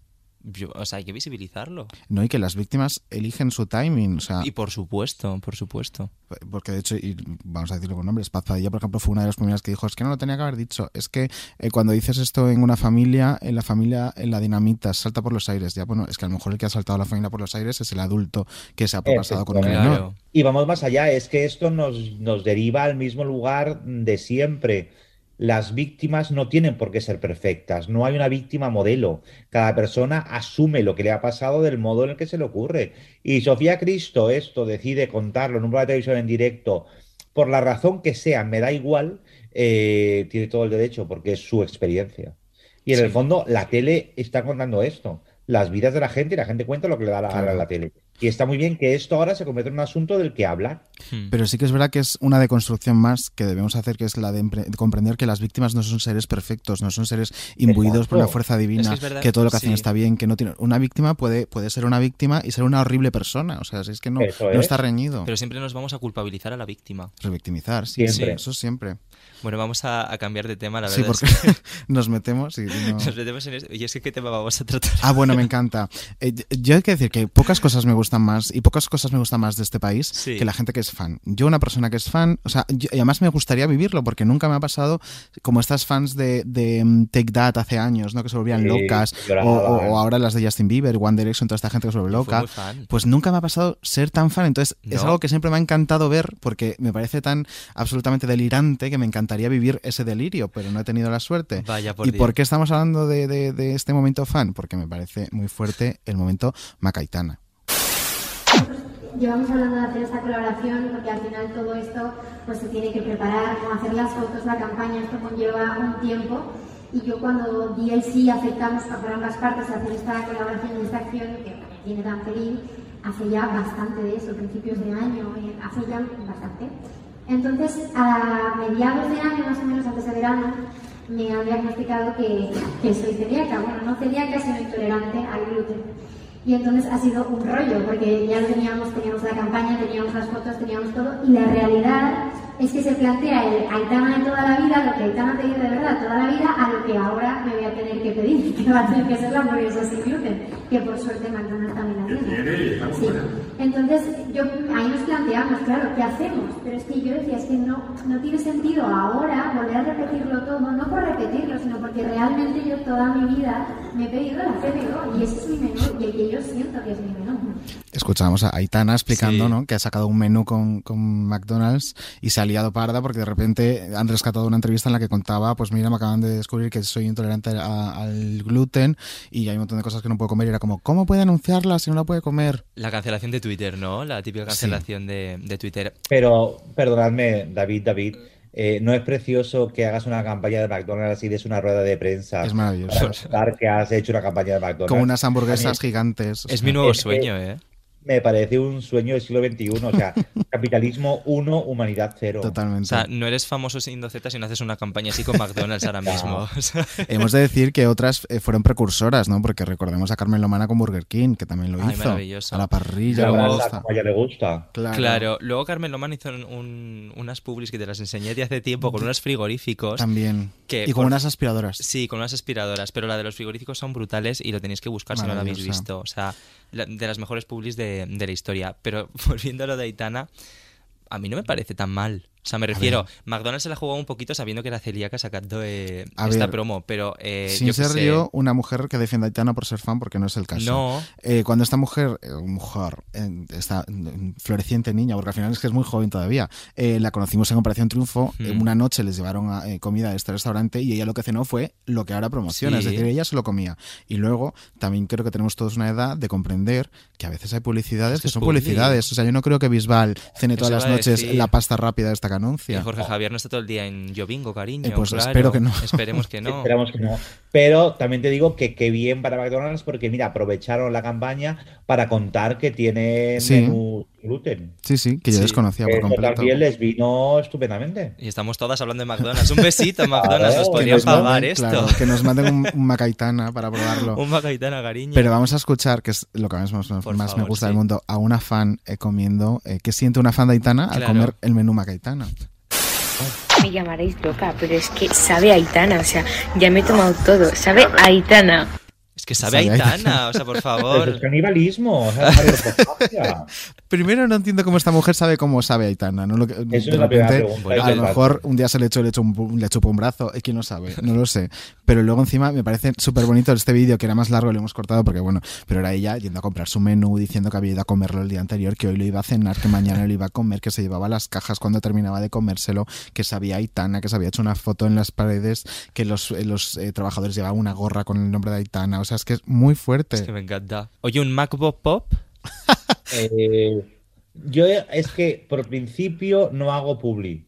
Yo- o sea, hay que visibilizarlo. No, y que las víctimas eligen su timing, o sea, Y por supuesto, por supuesto. porque de hecho, y vamos a decirlo con nombres, Paz Padilla, por ejemplo, fue una de las primeras que dijo, es que no lo tenía que haber dicho, es que eh, cuando dices esto en una familia, en la familia, en la dinamita, salta por los aires, ya bueno, es que a lo mejor el que ha saltado la familia por los aires es el adulto que se ha propasado con el menor. Claro. Y vamos más allá, es que esto nos, nos deriva al mismo lugar de siempre. Las víctimas no tienen por qué ser perfectas, no hay una víctima modelo. Cada persona asume lo que le ha pasado del modo en el que se le ocurre. Y Sofía Cristo esto decide contarlo en un programa de televisión en directo, por la razón que sea, me da igual, eh, tiene todo el derecho porque es su experiencia. Y en el fondo la tele está contando esto, las vidas de la gente y la gente cuenta lo que le da la gana a la tele. Y está muy bien que esto ahora se convierta en un asunto del que hablar. Hmm. Pero sí que es verdad que es una deconstrucción más que debemos hacer, que es la de, comprender que las víctimas no son seres perfectos, no son seres imbuidos por una fuerza Es divina, que es verdad, que todo lo que hacen sí. está bien, que no tiene... Una víctima puede, puede ser una víctima y ser una horrible persona, o sea, si es que no, no es. está reñido. Pero siempre nos vamos a culpabilizar a la víctima. Revictimizar, sí, Siempre. sí, eso siempre. Bueno, vamos a, a cambiar de tema, la Sí, verdad. porque es que *laughs* nos metemos y no... *laughs* nos metemos en esto. Y es que, ¿qué tema vamos a tratar? Ah, bueno, me encanta. Eh, yo hay que decir que pocas cosas me gustan más y pocas cosas me gustan más de este país Sí. que la gente que es fan. Yo, una persona que es fan, o sea, yo- y además me gustaría vivirlo porque nunca me ha pasado como estas fans de, de mm, Take That hace años, ¿no? Que se volvían Sí, locas. O, lloraban. o- o ahora las de Justin Bieber, One Direction, toda esta gente que se vuelve loca. Pues nunca me ha pasado ser tan fan. Entonces, es algo que siempre me ha encantado ver porque me parece tan absolutamente delirante que me encantaría vivir ese delirio, pero no he tenido la suerte. Vaya por ¿Y Dios. por qué estamos hablando de, de- de este momento fan? Porque me parece muy fuerte el momento Macaitana. Llevamos hablando de hacer esta colaboración porque al final todo esto pues se tiene que preparar, hacer las fotos, la campaña, esto conlleva un tiempo. Y yo cuando di el sí aceptamos por ambas partes hacer esta colaboración y esta acción que me tiene tan feliz, hace ya bastante de eso, principios de año, eh, hace ya bastante. Entonces, a mediados de año, más o menos antes de verano, me han diagnosticado que, que soy celíaca. Bueno, no celíaca, sino intolerante al gluten. Y entonces ha sido un rollo, porque ya lo teníamos, teníamos la campaña, teníamos las fotos, teníamos todo, y la realidad es que se plantea el Aitana de toda la vida, lo que Aitana ha pedido de verdad toda la vida, a lo que ahora me voy a tener que pedir, *laughs* que va a tener que ser la hamburguesa sin gluten, que por suerte McDonald's también la tiene. Sí. Entonces, yo, ahí nos planteamos, claro, ¿qué hacemos? Pero es que yo decía, es que no, no tiene sentido ahora volver a repetirlo todo, no por repetirlo, sino porque realmente yo toda mi vida me he pedido la CBO y ese es mi menú y el que yo siento que es mi menú. Escuchábamos a Aitana explicando ¿no? que ha sacado un menú con, con, McDonald's y se ha liado parda porque de repente han rescatado una entrevista en la que contaba, pues mira, me acaban de descubrir que soy intolerante a, al gluten y hay un montón de cosas que no puedo comer y era como, ¿cómo puede anunciarla si no la puede comer? La cancelación de Twitter, ¿no? La típica cancelación sí. de, de, Twitter. Pero, perdonadme, David, David. Eh, no es precioso que hagas una campaña de McDonald's y des una rueda de prensa. Es maravilloso. Para que has hecho una campaña de McDonald's. Con unas hamburguesas gigantes. Es mi nuevo sueño, ¿eh? Me parece un sueño del siglo XXI. O sea, *laughs* capitalismo 1, humanidad 0. Totalmente. O sea, no eres famoso sin Z si no haces una campaña así con McDonald's ahora *laughs* mismo. *laughs* Hemos de decir que otras eh, fueron precursoras, ¿no? Porque recordemos a Carmen Lomana con Burger King, que también lo Ay, hizo. A la parrilla. Luego, a ella le gusta. Claro. claro. Luego Carmen Lomana hizo un, unas publis que te las enseñé de hace tiempo con unos frigoríficos. También. Que y con por... unas aspiradoras. Sí, con unas aspiradoras. Pero la de los frigoríficos son brutales y lo tenéis que buscar si no lo habéis visto. O sea, de las mejores publis de, de la historia. Pero *laughs* volviendo a lo de Aitana, a mí no me parece tan mal. O sea, me refiero, McDonald's se la jugó un poquito sabiendo que era celíaca sacando eh, esta ver, promo, pero... Eh, sin yo ser sé... yo una mujer que defienda a Aitana por ser fan, porque no es el caso. No. Eh, cuando esta mujer, mujer, esta floreciente niña, porque al final es que es muy joven todavía, eh, la conocimos en Operación Triunfo, Hmm. una noche les llevaron a, eh, comida a este restaurante y ella lo que cenó fue lo que ahora promociona, Sí. es decir, ella se lo comía. Y luego también creo que tenemos todos una edad de comprender que a veces hay publicidades Es que son publi. publicidades. O sea, yo no creo que Bisbal cene todas las noches decir. la pasta rápida de esta que Y anuncia. Jorge Javier no está todo el día en Yo Bingo, cariño. Eh, pues claro. espero que no. Esperemos que no. *laughs* Esperamos que no. Pero también te digo que qué bien para McDonald's porque, mira, aprovecharon la campaña para contar que tienen Sí. menú gluten. Sí, sí, que yo Sí. desconocía por Eso completo. también les vino estupendamente. Y estamos todas hablando de McDonald's. Un besito, McDonald's. Nos podrían nos manden, pagar esto. claro, que nos manden un, un macaitana para probarlo. *laughs* Un macaitana, cariño. Pero vamos a escuchar, que es lo que más, más, más me gusta sí. del mundo, a una fan eh, comiendo. Eh, ¿Qué siente una fan de Aitana al comer el menú macaitana? Me llamaréis loca, pero es que sabe a Aitana, o sea, ya me he tomado todo, sabe a Aitana. Es que sabe a Aitana, o sea, por Eso *laughs* favor. es canibalismo. o sea. *laughs* Primero no entiendo cómo esta mujer sabe cómo sabe Aitana. ¿no? Lo que- de es la repente, pregunta. A lo mejor un día se le echó, le, echó un, le chupó un brazo, eh, quién lo sabe, no lo sé. Pero luego encima me parece súper bonito este vídeo, que era más largo, lo hemos cortado porque bueno, pero era ella yendo a comprar su menú, diciendo que había ido a comerlo el día anterior, que hoy lo iba a cenar, que mañana lo iba a comer, que se llevaba las cajas cuando terminaba de comérselo, que sabía Aitana, que se había hecho una foto en las paredes, que los, eh, los eh, trabajadores llevaban una gorra con el nombre de Aitana. O sea, es que es muy fuerte. Es que me encanta. Oye, un MacBook Pop. *laughs* Eh, yo es que por principio no hago publi.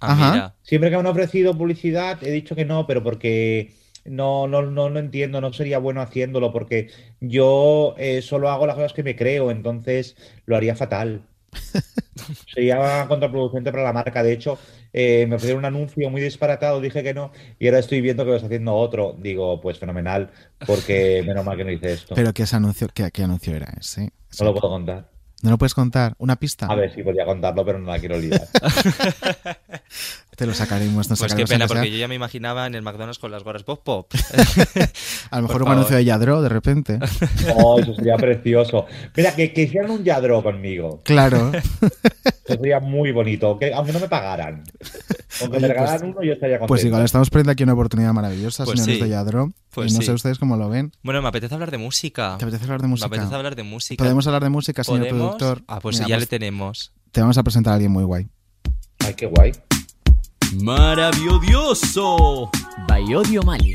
Ah, Ajá. mira. Siempre que me han ofrecido publicidad he dicho que no, pero porque no, no, no, no entiendo, no sería bueno haciéndolo, porque yo eh, solo hago las cosas que me creo, entonces lo haría fatal. *laughs* Sería contraproducente para la marca. De hecho, eh, me ofrecieron un anuncio muy disparatado, dije que no, y ahora estoy viendo que está haciendo otro. Digo, pues fenomenal, porque *laughs* menos mal que no hice esto. Pero ¿qué, anuncio, qué, qué anuncio era ese? No lo puedo contar. ¿No lo puedes contar? ¿Una pista? A ver si podría contarlo, pero no la quiero liar. *laughs* Te lo sacaremos, nos Pues qué sacaremos pena, aunque sea. porque yo ya me imaginaba en el McDonald's con las gorras Pop Pop. *laughs* A lo mejor Por un anuncio de Yadro, de repente. *laughs* Oh, eso sería precioso. Mira, que, que hicieran un yadro conmigo. Claro. Eso sería muy bonito, que, aunque no me pagaran. Aunque me Oye, regalaran pues- uno, yo estaría contento. Pues igual estamos perdiendo aquí una oportunidad maravillosa, Pues señores sí. de Yadro. Pues y no sí. sé ustedes cómo lo ven. Bueno, me apetece hablar de música. ¿Te apetece hablar de música? Me apetece hablar de música. ¿Podemos hablar de música, señor ¿Podemos? productor? Ah, pues Mira, ya pues le tenemos. Te vamos a presentar a alguien muy guay. Ay, qué guay. ¡Maravilloso! Bayodio Mali.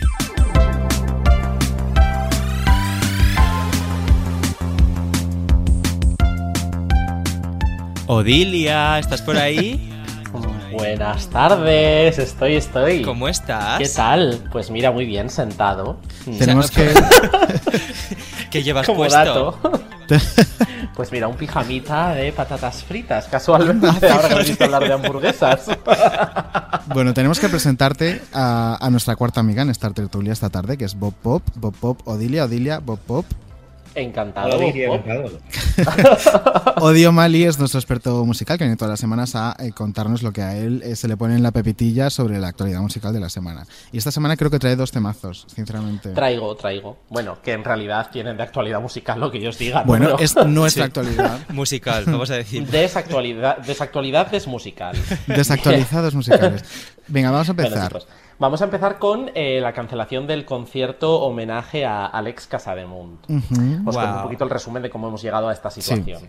Odilia, ¿estás por ahí? *laughs* Buenas tardes, estoy, estoy. ¿Cómo estás? ¿Qué tal? Pues mira, muy bien, sentado. Tenemos que... *laughs* ¿Qué llevas *laughs* Como puesto? dato. Pues mira, un pijamita de patatas fritas, casualmente, *laughs* ahora que visto hablar de hamburguesas. *laughs* Bueno, tenemos que presentarte a, a nuestra cuarta amiga en esta tertulia esta tarde, que es Bob Pop. Bob Pop, Odilia, Odilia, Bob Pop. Encantado. *laughs* Odio Mali es nuestro experto musical que viene todas las semanas a eh, contarnos lo que a él eh, se le pone en la pepitilla sobre la actualidad musical de la semana. Y esta semana creo que trae dos temazos, sinceramente. Traigo, traigo. Bueno, que en realidad tienen de actualidad musical lo que ellos digan. Bueno, es nuestra *laughs* actualidad. *laughs* Musical, vamos a decir. Desactualidad, desactualidad desmusical. Desactualizados musicales. Venga, vamos a Bueno, empezar. Vamos a empezar con eh, la cancelación del concierto homenaje a Alex Casademunt. Ujú. Os cuento un Wow. poquito el resumen de cómo hemos llegado a esta situación.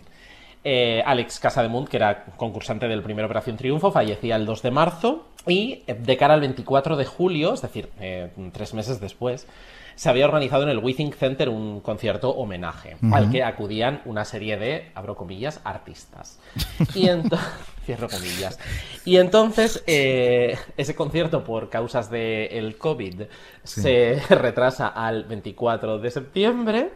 Eh, Alex Casademunt, que era concursante del primer Operación Triunfo, fallecía el 2 de marzo y eh, de cara al 24 de julio, es decir, eh, tres meses después, se había organizado en el Withing Center un concierto homenaje al que acudían una serie de, abro comillas, artistas. *laughs* Y entonces, cierro comillas. Y entonces, eh, ese concierto, por causas del COVID, Sí. se *laughs* retrasa al 24 de septiembre,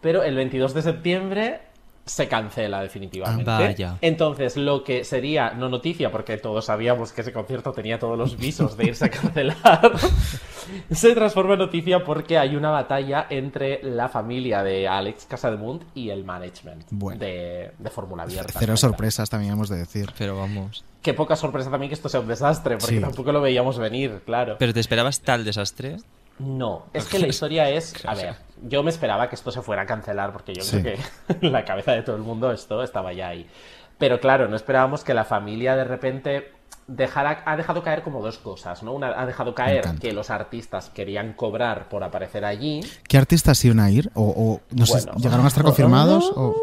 pero el 22 de septiembre se cancela definitivamente. Ah, vaya. Entonces, lo que sería no noticia, porque todos sabíamos que ese concierto tenía todos los visos de irse a cancelar, *laughs* se transforma en noticia porque hay una batalla entre la familia de Alex Casademunt y el management Bueno. de, de Fórmula Abierta. Cero sorpresas también hemos de decir. Pero vamos. Qué poca sorpresa también que esto sea un desastre, porque Sí. tampoco lo veíamos venir, claro. ¿Pero te esperabas tal desastre? No, es que la historia es. *laughs* A ver, yo me esperaba que esto se fuera a cancelar porque yo Sí. creo que en *laughs* la cabeza de todo el mundo esto estaba ya ahí. Pero claro, no esperábamos que la familia de repente ha dejado caer como dos cosas, ¿no? Una, ha dejado caer que los artistas querían cobrar por aparecer allí. ¿Qué artistas iban a ir? ¿O, o no sé, llegaron a estar confirmados? O...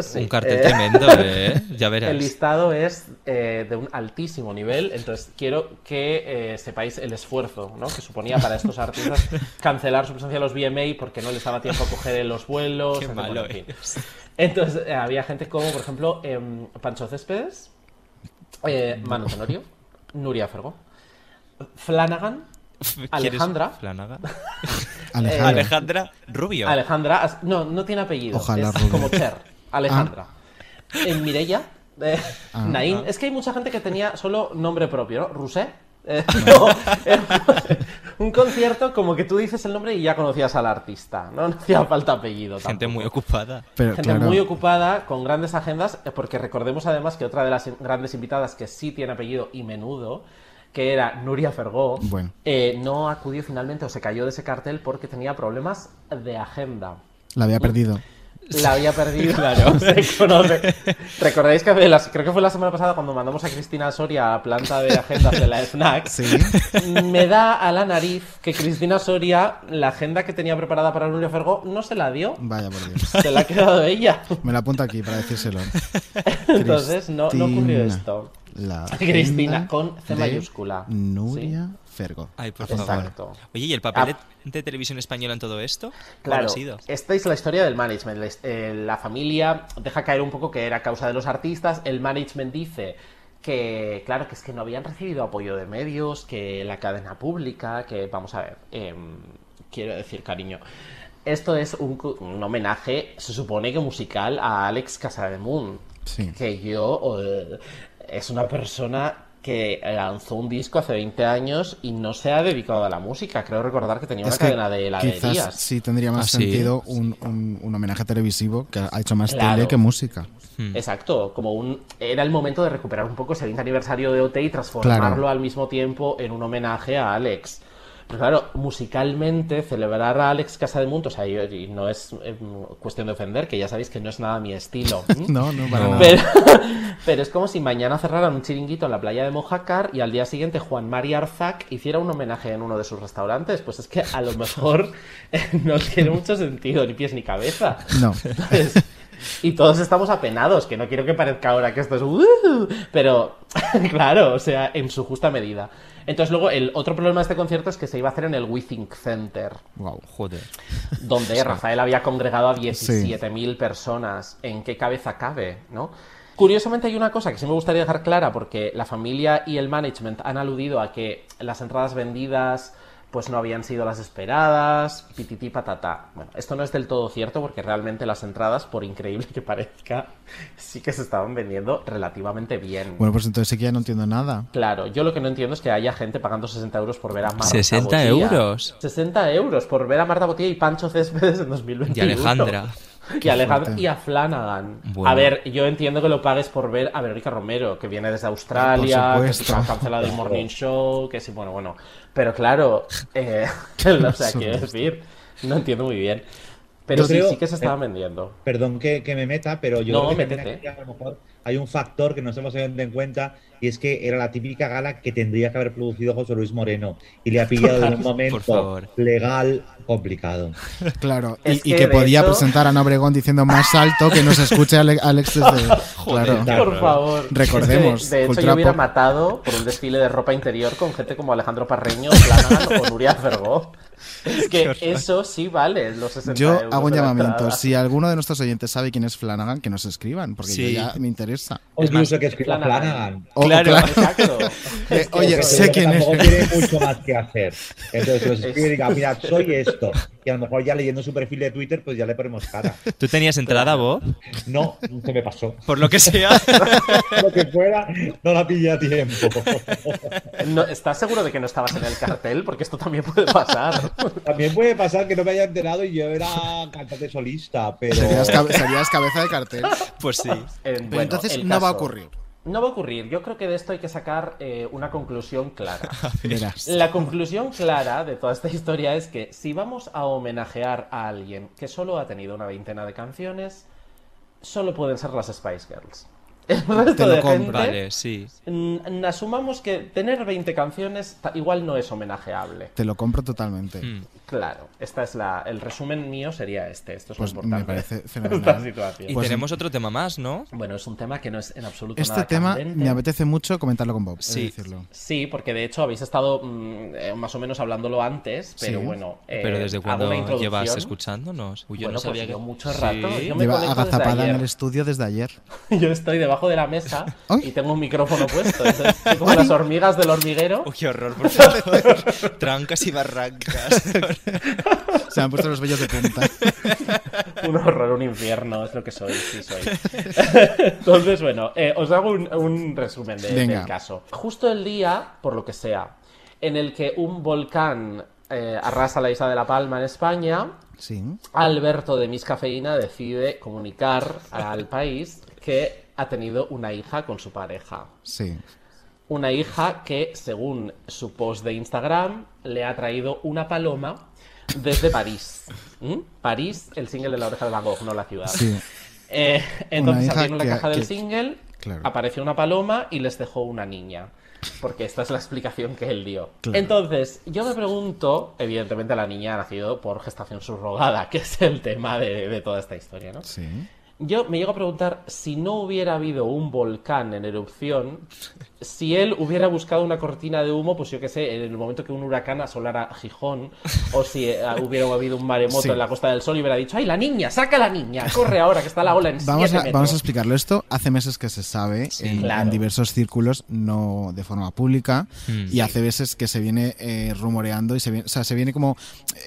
Sí, Un cartel eh, tremendo, ¿eh? *laughs* Ya verás. El listado es eh, de un altísimo nivel, entonces quiero que eh, sepáis el esfuerzo ¿no? que suponía para estos artistas *laughs* cancelar su presencia en los VMA porque no les daba tiempo a coger los vuelos. Qué en fin, malo bueno, en fin. eres. Entonces eh, había gente como, por ejemplo, em, Pancho Céspedes, eh, Manu Tenorio, Nuria Fergo, Flanagan, *laughs* ¿Quieres Alejandra. Flanagan? *laughs* *laughs* Alejandra. Alejandra Rubio. Alejandra, no, no tiene apellido. Ojalá es Rubio. como Cher. Alejandra. En Mireia. eh, Ah. Naín. Es que hay mucha gente que tenía solo nombre propio, ¿no? Rousset. *laughs* Eh, no, era un concierto como que tú dices el nombre y ya conocías al artista. No, no hacía falta apellido. Gente tampoco. muy ocupada. Pero, Gente claro. muy ocupada, con grandes agendas, eh, porque recordemos además que otra de las grandes invitadas que sí tiene apellido y menudo, que era Nuria Fergó, Bueno. eh, no acudió finalmente o se cayó de ese cartel porque tenía problemas de agenda. La había perdido. La había perdido. *laughs* *laughs* Claro. Se conoce. ¿Recordáis que las- creo que fue la semana pasada cuando mandamos a Cristina Soria a planta de agendas de la FNAC? Sí. Me da a la nariz que Cristina Soria, la agenda que tenía preparada para Nuria Fergó, no se la dio. Vaya por Dios. Se la ha quedado ella. Me la apunto aquí para decírselo. *laughs* Entonces, no, no ocurrió esto. La *laughs* Cristina, con C de mayúscula. Nuria Fergo. Ay, por Exacto. favor. Oye, ¿y el papel Ah. de, de televisión española en todo esto? ¿Cuál Claro, ha sido? esta es la historia del management. La, eh, la familia deja caer un poco que era causa de los artistas. El management dice que, claro, que es que no habían recibido apoyo de medios, que la cadena pública, que, vamos a ver, em, quiero decir, cariño. Esto es un, homenaje, se supone que musical, a Alex Casademunt. Sí. Que yo. eh, es una persona que lanzó un disco hace 20 años y no se ha dedicado a la música. Creo recordar que tenía una que cadena de heladerías. quizás sí tendría más Ah, ¿sí? sentido un, un- un homenaje televisivo que ha hecho más Claro. tele que música. Hmm. Exacto, como un era el momento de recuperar un poco ese 20 aniversario de OT y transformarlo Claro. al mismo tiempo en un homenaje a Alex. Pero claro, musicalmente celebrar a Alex Casademunt, o sea, yo- y no es eh, cuestión de ofender, que ya sabéis que no es nada mi estilo. *laughs* No, no, para No. nada. Pero, *laughs* pero es como si mañana cerraran un chiringuito en la playa de Mojácar y al día siguiente Juan Mari Arzac hiciera un homenaje en uno de sus restaurantes. Pues es que a lo mejor *laughs* eh, no tiene mucho sentido, ni pies ni cabeza. No. Entonces, y todos estamos apenados, que no quiero que parezca ahora que esto es "Uh", pero *laughs* claro, o sea, en su justa medida. Entonces luego el otro problema de este concierto es que se iba a hacer en el WeThink Center, Wow. Joder. donde *laughs* Rafael había congregado a 17.000 personas. ¿En qué cabeza cabe, no? Curiosamente hay una cosa que sí me gustaría dejar clara porque la familia y el management han aludido a que las entradas vendidas pues no habían sido las esperadas, pitití patata. Bueno, esto no es del todo cierto porque realmente las entradas, por increíble que parezca, *laughs* sí que se estaban vendiendo relativamente bien. Bueno, pues entonces sí que ya no entiendo nada. Claro, yo lo que no entiendo es que haya gente pagando 60 euros por ver a Marta 60 Botilla. euros. 60 euros por ver a Marta Botilla y Pancho Céspedes en 2021. Y Alejandra. Y, a Flanagan. Bueno. A ver, yo entiendo que lo pagues por ver a Verónica Romero, que viene desde Australia, que se ha cancelado el Morning Show, que sí, bueno, bueno. Pero claro, eh, *laughs* o sea, quiero decir, no entiendo muy bien. Pero Yo sí, creo- sí que se estaba eh, vendiendo. Perdón que, que me meta, pero yo No, creo que a lo mejor hay un factor que no hemos tenido en cuenta y es que era la típica gala que tendría que haber producido José Luis Moreno y le ha pillado en un momento legal complicado. Claro, y, que, podía presentar a Ana Obregón diciendo más alto que nos escuche Ale- Alex desde... *laughs* claro. Por favor. Recordemos, De, de hecho, cultura yo hubiera pop. matado por un desfile de ropa interior con gente como Alejandro Parreño, Flanagan o Nuria Fergó. Es *laughs* que eso sí vale los 60 Yo euros hago un llamamiento. Si alguno de nuestros oyentes sabe quién es Flanagan, que nos escriban, porque Sí. yo ya me interesa. O Es más, incluso que escriba Flanagan. Flanagan. O- o Claro. Exacto. *laughs* Eh, oye, sé quién es. tiene mucho más que hacer. Entonces, si los escribe y diga, mira, *laughs* soy esto. Y a lo mejor ya leyendo su perfil de Twitter, pues ya le ponemos cara. ¿Tú tenías entrada, Bob? No, se me pasó. Por lo que sea. Lo que fuera, no la pillé a tiempo. No, ¿Estás seguro de que no estabas en el cartel? Porque esto también puede pasar. También puede pasar que no me haya enterado y yo era cantante solista, pero. Serías, cabe- serías cabeza de cartel. Pues sí. Eh, Pero bueno, entonces el no va a ocurrir. No va a ocurrir. Yo creo que de esto hay que sacar eh, una conclusión clara. *laughs* Verás. La conclusión clara de toda esta historia es que si vamos a homenajear a alguien que solo ha tenido una veintena de canciones, solo pueden ser las Spice Girls. El resto Te lo de gente, Vale, sí. asumamos que tener 20 canciones igual no es homenajeable. Te lo compro totalmente. Hmm. Claro, esta es la, el resumen mío sería este. Esto es Pues lo me importante. parece *laughs* de fenomenal. esta situación. Y Pues- tenemos otro tema más, ¿no? Bueno, es un tema que no es en absoluto Este nada tema candente. me apetece mucho comentarlo con Bob. Sí. decirlo. Sí, porque de hecho habéis estado mm, eh, más o menos hablándolo antes, pero Sí. bueno. eh, Pero ¿desde introducción. llevas escuchánndamos? Uy, yo Bueno, no sabía pues que... yo mucho rato. Sí. Yo me Lleva desde agazapada en el estudio desde ayer. *laughs* Yo estoy debajo de la mesa *laughs* Ay. y tengo un micrófono puesto. Entonces, soy como las hormigas del hormiguero. Uy, qué horror, por favor. *laughs* Trancas y barrancas. *laughs* Se me han puesto los vellos de punta. Un horror, un infierno, es lo que soy, sí soy. Entonces, bueno, eh, os hago un, un resumen de- del caso. Justo el día, por lo que sea, en el que un volcán eh, arrasa la isla de La Palma en España, Sí. Alberto de Miss Cafeína decide comunicar al país que ha tenido una hija con su pareja. Sí. Una hija que, según su post de Instagram, le ha traído una paloma desde París. *laughs* ¿Mm? París, el single de la oreja de Van Gogh, no la ciudad. Sí. Eh, entonces abrieron la que- caja del que- single, Claro. apareció una paloma y les dejó una niña. Porque esta es la explicación que él dio. Claro. Entonces, yo me pregunto, evidentemente la niña ha nacido por gestación subrogada, *laughs* que es el tema de, de toda esta historia, ¿no? Sí. Yo me llego a preguntar si no hubiera habido un volcán en erupción, *laughs* si él hubiera buscado una cortina de humo, pues yo qué sé, en el momento que un huracán asolara Gijón, o si eh, hubiera habido un maremoto Sí. en la Costa del Sol y hubiera dicho, ¡ay, la niña! ¡Saca a la niña! ¡Corre ahora, que está la ola en Vamos siete a, metros". vamos a explicarlo. Esto hace meses que se sabe en, claro. en diversos círculos, no de forma pública, Mm. y hace meses que se viene eh, rumoreando y se viene, o sea, se viene como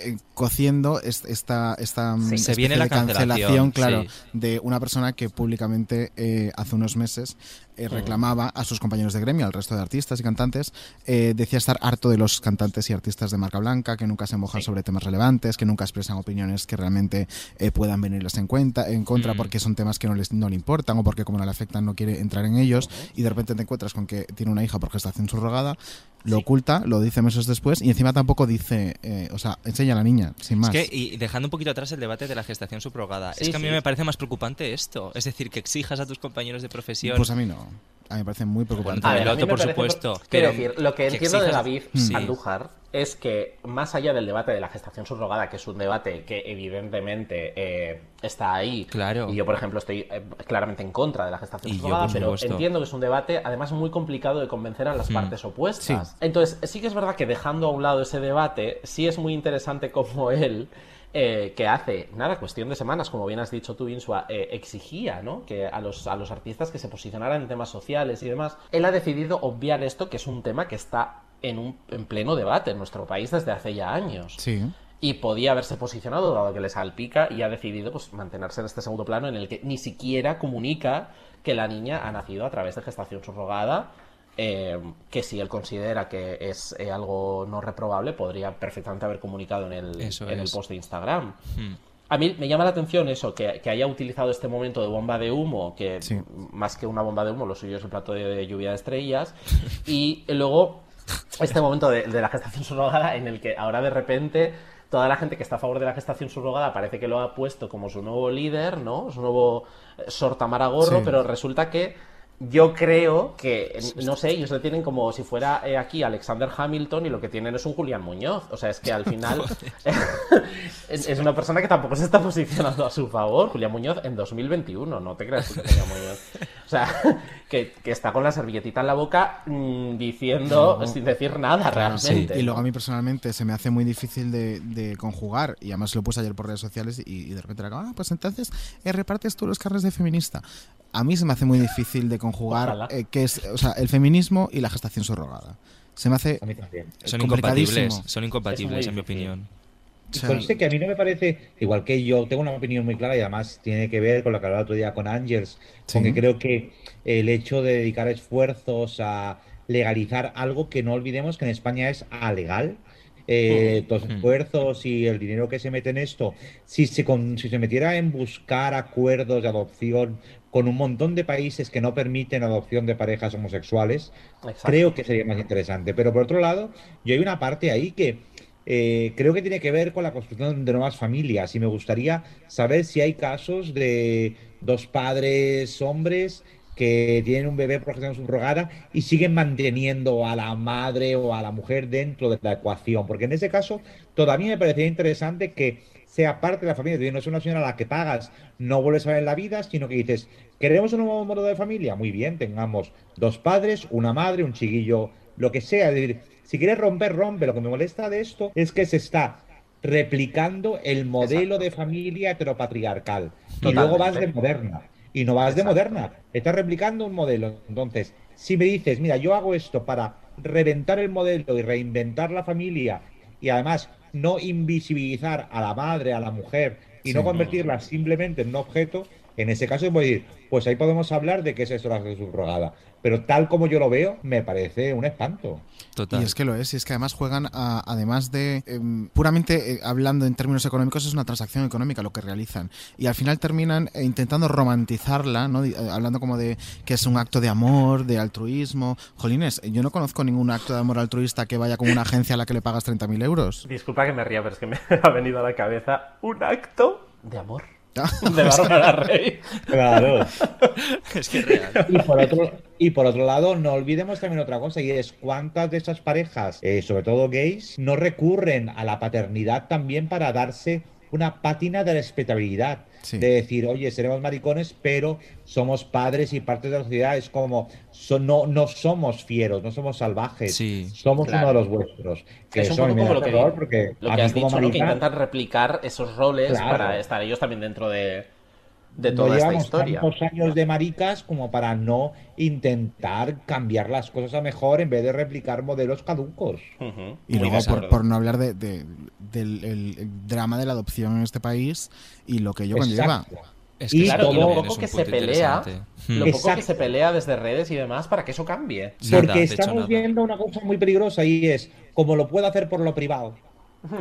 eh, cociendo est- esta, esta Se especie viene la de cancelación, cancelación, claro, sí. de una persona que públicamente eh, hace unos meses eh, reclamaba a sus compañeros de gremio, al resto de artistas y cantantes, eh, decía estar harto de los cantantes y artistas de marca blanca, que nunca se mojan sobre temas relevantes, que nunca expresan opiniones que realmente eh, puedan venirles en cuenta, en contra, Mm. porque son temas que no, les, no le importan o porque como no le afectan no quiere entrar en ellos y de repente te encuentras con que tiene una hija por gestación subrogada, lo oculta, lo dice meses después y encima tampoco dice, eh, o sea, enseña a la niña, sin más. Es que, y dejando un poquito atrás el debate de la gestación subrogada, Sí, es que a mí me parece más preocupante esto. Es decir, que exijas a tus compañeros de profesión. Pues a mí no. A mí me parece muy preocupante. Bueno, A ver, a mí me por parece- supuesto, Quiero pero decir, lo que que entiendo de David Sí. Andújar es que, más allá del debate de la gestación subrogada, que es un debate que evidentemente eh, está ahí, Claro. y yo, por ejemplo, estoy eh, claramente en contra de la gestación Y yo, subrogada, por pero supuesto. entiendo que es un debate, además, muy complicado de convencer a las Mm. partes opuestas. Sí. Entonces, sí que es verdad que dejando a un lado ese debate, sí es muy interesante *laughs* como él eh, que hace, nada, cuestión de semanas, como bien has dicho tú, Insua, eh, exigía, ¿no? Que a los, a los artistas que se posicionaran en temas sociales y demás. Él ha decidido obviar esto, que es un tema que está en, un, en pleno debate en nuestro país desde hace ya años. Sí. Y podía haberse posicionado, dado que le salpica, y ha decidido pues, mantenerse en este segundo plano en el que ni siquiera comunica que la niña ha nacido a través de gestación subrogada, eh, que si él considera que es eh, algo no reprobable, podría perfectamente haber comunicado en el, Eso en el post de Instagram. Hmm. A mí me llama la atención eso, que, que haya utilizado este momento de bomba de humo, que Sí. más que una bomba de humo, lo suyo es el plato de, de lluvia de estrellas, *laughs* y luego este momento de, de la gestación subrogada en el que ahora de repente toda la gente que está a favor de la gestación subrogada parece que lo ha puesto como su nuevo líder, ¿no? Su nuevo eh, Sor Tamara Gorro, Sí. pero resulta que yo creo que, no sé, ellos le tienen como si fuera eh, aquí Alexander Hamilton y lo que tienen es un Julián Muñoz. O sea, es que al final *laughs* *laughs* es es una persona que tampoco se está posicionando a su favor. Julián Muñoz en 2021, no te creas Julián *laughs* Muñoz. O sea, que, que está con la servilletita en la boca mm, diciendo, No. sin decir nada realmente. Y luego a mí personalmente se me hace muy difícil de, de conjugar, y además lo puse ayer por redes sociales y, y de repente era como, ah, pues entonces eh, repartes tú los carnes de feminista. A mí se me hace muy difícil de conjugar eh, que es, o sea, el feminismo y la gestación subrogada. Se me hace A mí también. Son incompatibles, son incompatibles Es en mi opinión. Y conste que a mí no me parece, igual que yo tengo una opinión muy clara y además tiene que ver con lo que hablaba el otro día con Ángels, con Sí. que creo que el hecho de dedicar esfuerzos a legalizar algo que no olvidemos que en España es alegal. eh, los Mm. esfuerzos y el dinero que se mete en esto, si se, con- si se metiera en buscar acuerdos de adopción con un montón de países que no permiten adopción de parejas homosexuales, Exacto. creo que sería más interesante. Pero por otro lado, yo hay una parte ahí que eh, creo que tiene que ver con la construcción de nuevas familias y me gustaría saber si hay casos de dos padres hombres que tienen un bebé por gestación subrogada y siguen manteniendo a la madre o a la mujer dentro de la ecuación, porque en ese caso todavía me parecería interesante que sea parte de la familia, no es una señora a la que pagas, no vuelves a ver la vida, sino que dices, ¿queremos un nuevo modo de familia? Muy bien, tengamos dos padres, una madre, un chiquillo, lo que sea, es decir, si quieres romper, rompe. Lo que me molesta de esto es que se está replicando el modelo de familia heteropatriarcal. Y luego vas de moderna. Y no vas de moderna. Estás replicando un modelo. Entonces, si me dices, mira, yo hago esto para reventar el modelo y reinventar la familia y además no invisibilizar a la madre, a la mujer y no convertirla simplemente en un objeto, en ese caso voy a decir, pues ahí podemos hablar de qué es eso la subrogada. Pero tal como yo lo veo, me parece un espanto. Total. Y es que lo es, y es que además juegan, a- además de em, puramente eh, hablando en términos económicos, es una transacción económica lo que realizan. Y al final terminan eh, intentando romantizarla, ¿no? Eh, hablando como de que es un acto de amor, de altruismo. Jolines, yo no conozco ningún acto de amor altruista que vaya con una agencia a la que le pagas 30.000 euros. Disculpa que me ría, pero es que me *laughs* ha venido a la cabeza un acto de amor *laughs* De Bárbara Rey. Claro. *laughs* es que es real. Y por otro, y por otro lado, no olvidemos también otra cosa, y es cuántas de esas parejas, eh, sobre todo gays, no recurren a la paternidad también para darse una pátina de respetabilidad. Sí. De decir, oye, seremos maricones, pero somos padres y parte de la sociedad. Es como, so- no, no somos fieros, no somos salvajes, Sí. somos Claro. uno de los vuestros. Que es un poco como lo que, porque lo que has dicho, ¿no? que intentan replicar esos roles Claro. para estar ellos también dentro de, de no toda esta llevamos historia. tantos años de maricas como para no intentar cambiar las cosas a mejor en vez de replicar modelos caducos. Ujú. Y Muy luego, por, por no hablar de, de- del el- drama de la adopción en este país y lo que ello conlleva. Es Y Claro, y todo- lo también poco que se pelea, lo poco que se pelea desde redes y demás para que eso cambie. Nada, Porque estamos viendo una cosa muy peligrosa y es como lo puedo hacer por lo privado.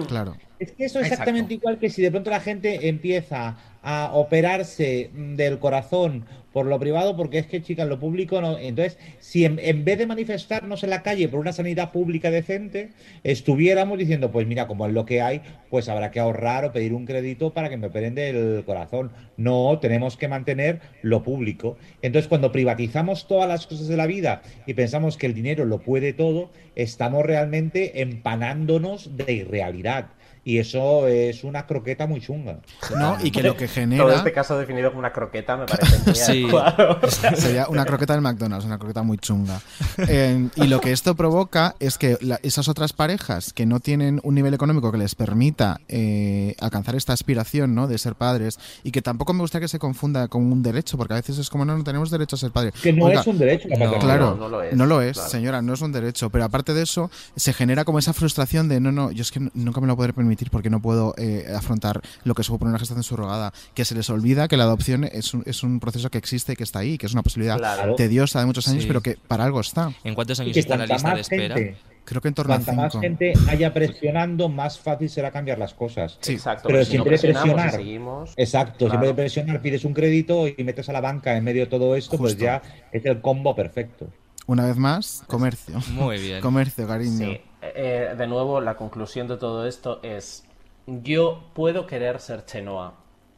Claro. Es que eso es exactamente igual que si de pronto la gente empieza a operarse mm, del corazón por lo privado, porque es que, chicas, lo público no. Entonces, si en, en vez de manifestarnos en la calle por una sanidad pública decente, estuviéramos diciendo, pues mira, como es lo que hay, pues habrá que ahorrar o pedir un crédito para que me operen del corazón. No, tenemos que mantener lo público. Entonces, cuando privatizamos todas las cosas de la vida y pensamos que el dinero lo puede todo, estamos realmente empanándonos de irrealidad. Y eso es una croqueta muy chunga. No, y que lo que genera. Todo este caso definido como una croqueta me parece *laughs* muy Sí. adecuado. *laughs* Sería una croqueta del McDonald's, una croqueta muy chunga. Eh, y lo que esto provoca es que la- esas otras parejas que no tienen un nivel económico que les permita eh, alcanzar esta aspiración ¿no? de ser padres y que tampoco me gusta que se confunda con un derecho, porque a veces es como no, no tenemos derecho a ser padres. Que no es un derecho la paternidad. Claro, No, no lo es, no lo es, claro. señora, no es un derecho. Pero aparte de eso, se genera como esa frustración de no, no, yo es que nunca me lo podré permitir porque no puedo eh, afrontar lo que supone una gestación subrogada. Que se les olvida que la adopción es un, es un proceso que existe y que está ahí, que es una posibilidad Claro. tediosa de muchos años, Sí. pero que para algo está. ¿En cuántos años que está la cuanta lista de más espera? gente- Creo que en torno a Cuanta más gente haya presionando, más fácil será cambiar las cosas. Exacto, Pero si no siempre y presionar. seguimos, Exacto, claro. siempre de presionar, pides un crédito y metes a la banca en medio de todo esto, pues ya es el combo perfecto. Una vez más, comercio. Muy bien. *laughs* Comercio, cariño. Sí, eh, de nuevo, la conclusión de todo esto es: yo puedo querer ser Chenoa,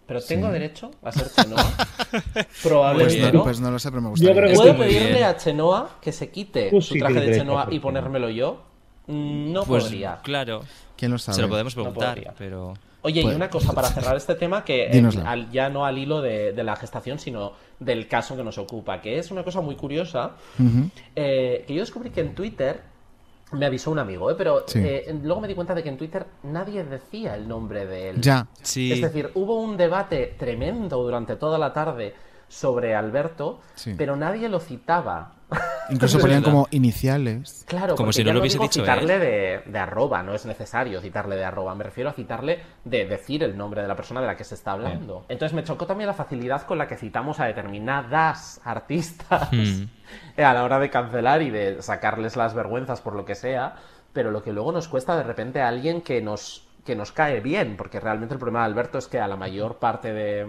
pero ¿tengo Sí. derecho a ser Chenoa? *laughs* Probablemente Pues no. no, pues no lo sé, pero me gustaría. Yo creo que ¿Puedo pedirle bien. a Chenoa que se quite Tú su sí traje de Chenoa y ponérmelo yo? Mm, No Pues podría. claro, ¿Quién lo sabe? se lo podemos preguntar, pero... Oye, Pues- y una cosa para *laughs* cerrar este tema que eh, al- ya no al hilo de, de la gestación, sino del caso que nos ocupa, que es una cosa muy curiosa, eh, que yo descubrí que en Twitter me avisó un amigo, ¿eh? pero Sí. eh, luego me di cuenta de que en Twitter nadie decía el nombre de él. Ya. Sí. Es decir, hubo un debate tremendo durante toda la tarde sobre Alberto, Sí. pero nadie lo citaba. Incluso ponían como iniciales. Claro, Como si no lo hubiese digo dicho citarle de, de arroba, no es necesario citarle de arroba, me refiero a citarle de decir el nombre de la persona de la que se está hablando. Entonces me chocó también la facilidad con la que citamos a determinadas *laughs* artistas Hmm. *laughs* a la hora de cancelar y de sacarles las vergüenzas por lo que sea, pero lo que luego nos cuesta de repente a alguien que nos, que nos cae bien, porque realmente el problema de Alberto es que a la mayor parte de,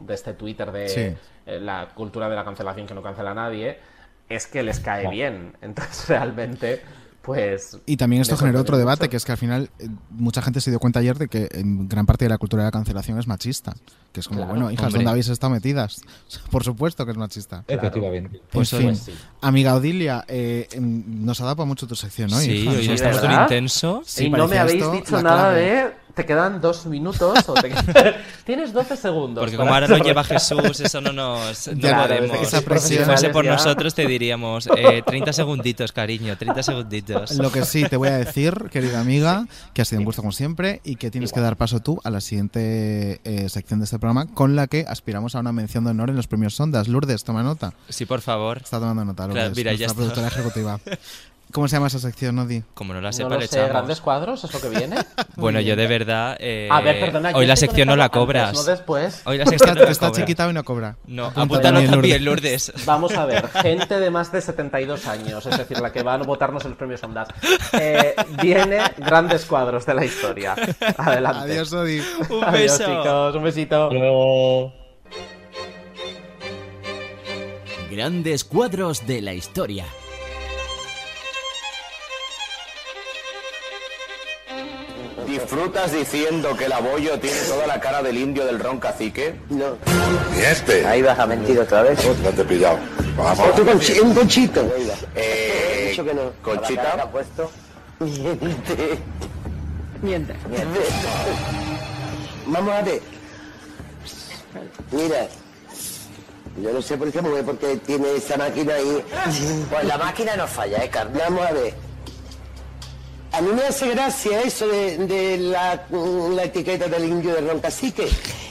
de este Twitter de Sí. eh, la cultura de la cancelación que no cancela a nadie, es que les cae bien. *laughs* Entonces realmente, pues... Y también esto generó otro debate, mucho. que es que al final eh, mucha gente se dio cuenta ayer de que en gran parte de la cultura de la cancelación es machista. Que es como, Claro, bueno, hijas, hombre. ¿dónde habéis estado metidas? *laughs* Por supuesto que es machista. Efectivamente. Pues en fin, pues sí. amiga Odilia, eh, em, nos ha dado para mucho tu sección, ¿no? Sí, hija? hoy estamos intenso. Sí, y no me habéis esto dicho nada clave. de... Te quedan dos minutos o te... *laughs* Tienes 12 segundos. Porque como ahora no hacer- lleva Jesús, eso no nos... No Ya, podemos. esa Si fuese por Ya. nosotros te diríamos eh, 30 segunditos, cariño, 30 segunditos. Lo que sí te voy a decir, querida amiga, que ha sido un gusto como siempre y que tienes que dar paso tú a la siguiente eh, sección de este programa con la que aspiramos a una mención de honor en los premios Sondas. Lourdes, toma nota. Sí, por favor. Está tomando nota, Lourdes, Claro, mira, ya está. productora ejecutiva. *laughs* ¿Cómo se llama esa sección, Nodi? Como no la No sepa, lo le sé, echamos. grandes cuadros, es lo que viene. *laughs* Bueno, yo de verdad... eh, A ver, perdona. Hoy la sección no la cobras. antes, no después. Hoy la sección está, no está chiquitado y no cobra. No, apúntalo también, también, Lourdes. *laughs* Vamos a ver, *laughs* gente de más de 72 años, es decir, la que va a votarnos en los premios Ondas. Eh, viene grandes cuadros de la historia. Adelante. Adiós, Odi. Un Adiós, beso. chicos. Un besito. Luego... Grandes cuadros de la historia. ¿Disfrutas diciendo que el abollo tiene toda la cara del indio del ron cacique? No. ¿Y este? Ahí vas a mentir otra vez. No te he pillado. Vamos. Otro conchi- un conchito. Eh, He dicho que no. Conchita. Que puesto. Miente. Miente. Miente. Vamos a ver. Mira. Yo no sé por qué, porque- porque tiene esa máquina ahí. Pues la máquina no falla, ¿eh, Carmen? Vamos a ver. A mí me hace gracia eso de, de la, la etiqueta del indio de Ron Cacique.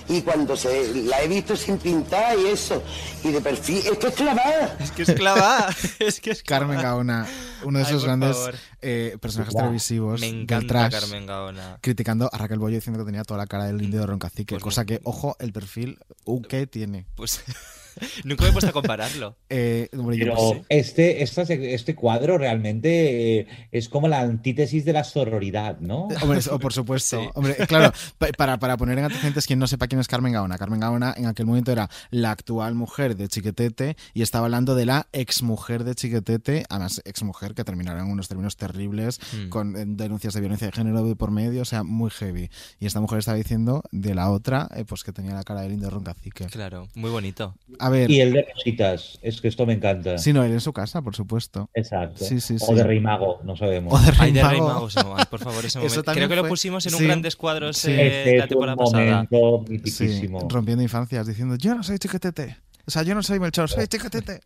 Y cuando se la he visto sin pintar y eso, y de perfil, es que es clavada. Es que es clavada. *laughs* es que es Carmen Gaona, uno de esos grandes eh, personajes televisivos Me del encanta trash, Carmen Gaona. criticando a Raquel Bollo diciendo que tenía toda la cara del indio de Roncacique, Pues cosa que, ojo, el perfil UK tiene. Pues *laughs* *laughs* nunca me he puesto a compararlo. Eh, hombre, Pero este, este cuadro realmente eh, es como la antítesis de la sororidad, ¿no? Hombre, o por *laughs* supuesto. Sí. Hombre, claro, *laughs* pa- para, para poner en antecedentes quien no sepa quién es Carmen Gaona. Carmen Gaona en aquel momento era la actual mujer de Chiquetete y estaba hablando de la exmujer de Chiquetete, además exmujer que terminaron en unos términos terribles Mm. con eh, denuncias de violencia de género de por medio, o sea, muy heavy. Y esta mujer estaba diciendo de la otra, eh, pues que tenía la cara de lindo roncacique. Claro, muy bonito. A ver. Y el de Rositas, es que esto me encanta. Sí, no, él en su casa, por supuesto. Exacto. Sí, sí, o de Rey Mago, no sabemos. O de Rey Ay, de por favor, ese *laughs* Eso momento. también Creo que lo fue- pusimos en un grandes cuadros Sí. eh, Ese la temporada un pasada. rompiendo infancias, diciendo, yo no soy Chiquetete. O sea, yo no soy Melchor, soy Chiquetete.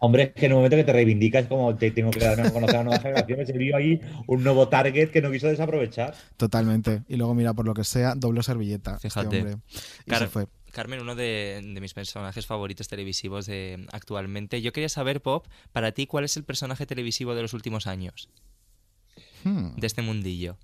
Hombre, es que en un momento que te reivindicas como te tengo que dar a conocer a nuevas generaciones, se vio ahí un nuevo target que no quiso desaprovechar. Totalmente. Y luego, mira, por lo que sea, doble servilleta. este Fíjate. hombre. Y Car- se fue. Carmen, uno de, de mis personajes favoritos televisivos de actualmente. Yo quería saber, Pop, para ti, ¿cuál es el personaje televisivo de los últimos años? Hmm. De este mundillo.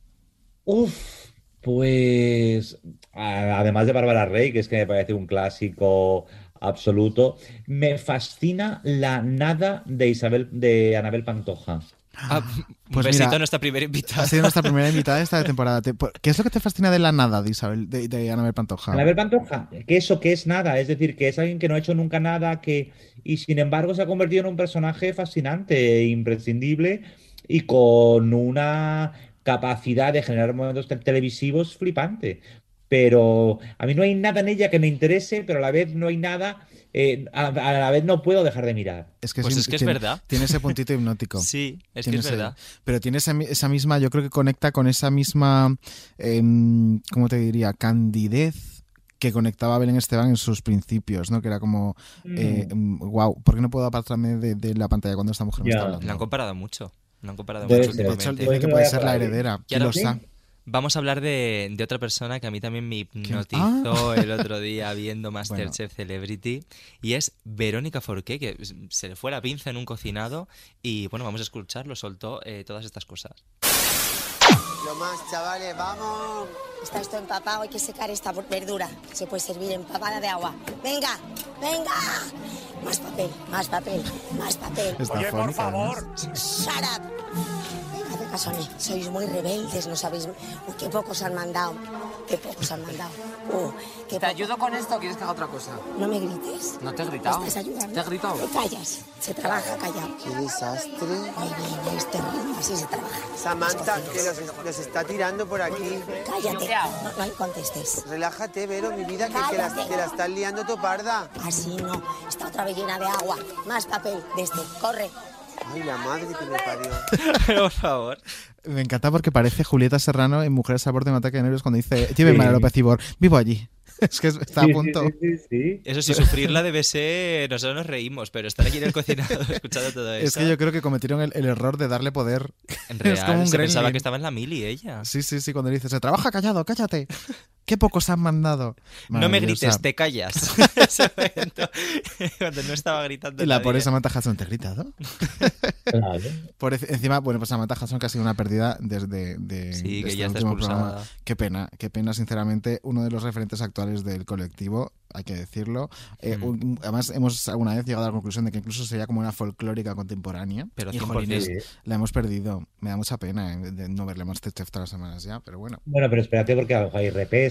Uf, pues además de Bárbara Rey, que es que me parece un clásico absoluto, me fascina la nada de Isabel, de Anabel Pantoja. Ah, Pues un besito mira, a nuestra primera invitada. Ha sido nuestra primera *laughs* invitada de esta temporada. Te- por- ¿Qué es lo que te fascina de la nada de Isabel, de, de Anabel Pantoja? Anabel Pantoja, que eso que es nada, es decir, que es alguien que no ha hecho nunca nada, que y sin embargo se ha convertido en un personaje fascinante, e imprescindible y con una capacidad de generar momentos te- televisivos flipante. Pero a mí no hay nada en ella que me interese, pero a la vez no hay nada, eh, a, a la vez no puedo dejar de mirar. Es que Pues es que es tiene- verdad. Tiene ese puntito *laughs* hipnótico. Sí, es que es ese- verdad. Pero tiene esa, mi- esa misma, yo creo que conecta con esa misma, em, ¿cómo te diría? Candidez que conectaba a Belén Esteban en sus principios, ¿no? Que era como, Mm. wow, ¿por qué no puedo apartarme de, de la pantalla cuando esta mujer me está hablando? La han comparado mucho. La han comparado mucho ser. últimamente. De hecho, dice que puede ser la heredera. Lo sa- Vamos a hablar de, de otra persona que a mí también me hipnotizó Ah. el otro día viendo *laughs* Masterchef Celebrity y es Verónica Forqué, que se le fue la pinza en un cocinado y bueno, vamos a escucharlo, soltó eh, todas estas cosas. Lo más, chavales, vamos. Está esto empapado, hay que secar esta verdura. Se puede servir empapada de agua. Venga, venga. Más papel, más papel, más papel. Está Oye, por favor. Shut up. Caso a mí. Sois muy rebeldes, no sabéis. Uy, qué pocos han mandado. Qué pocos han mandado. Uh, qué ¿Te poco- ayudo con esto o quieres que haga otra cosa? No me grites. No te he ¿Me gritado. estás ayudando? ¿Te he gritado? Te callas. Se trabaja callado. Qué desastre. Muy bien, este ritmo, así se trabaja. Samantha, que los, los está tirando por aquí. Cállate. No, no contestes. Relájate, Vero, mi vida, que, que, la, que la estás liando toparda. Así no. Está otra vez llena de agua. Más papel de este. Corre. Ay, la madre que me parió. *laughs* Por favor. Me encanta porque parece Julieta Serrano en Mujeres a borde de un ataque de nervios cuando dice, llévenme a López Ibor, vivo allí. *laughs* Es que está a Sí, sí, punto. sí, sí, sí. Eso sí, sufrirla debe ser... Nosotros nos reímos, pero estar aquí en el cocinado *laughs* escuchando todo eso... Es que yo creo que cometieron el, el error de darle poder. En es real, como un se pensaba que estaba en la mili ella. Sí, sí, sí, cuando dice, se trabaja callado, cállate. Qué pocos han mandado. No me grites, te callas. *laughs* *laughs* *laughs* Cuando no estaba gritando Y la nadie. pobre Samantha Hudson, ¿te he gritado? Claro. Por encima, bueno, pues Samantha Hudson que ha sido una pérdida desde de, Sí, que este ya está último expulsada. programa. Qué pena, qué pena, sinceramente, uno de los referentes actuales del colectivo, hay que decirlo. Eh, Mm. un- además, hemos alguna vez llegado a la conclusión de que incluso sería como una folclórica contemporánea. Pero y 100%. jolines, Sí. la hemos perdido. Me da mucha pena eh, de no verle Masterchef todas las semanas ya, pero bueno, Bueno, pero espérate porque a lo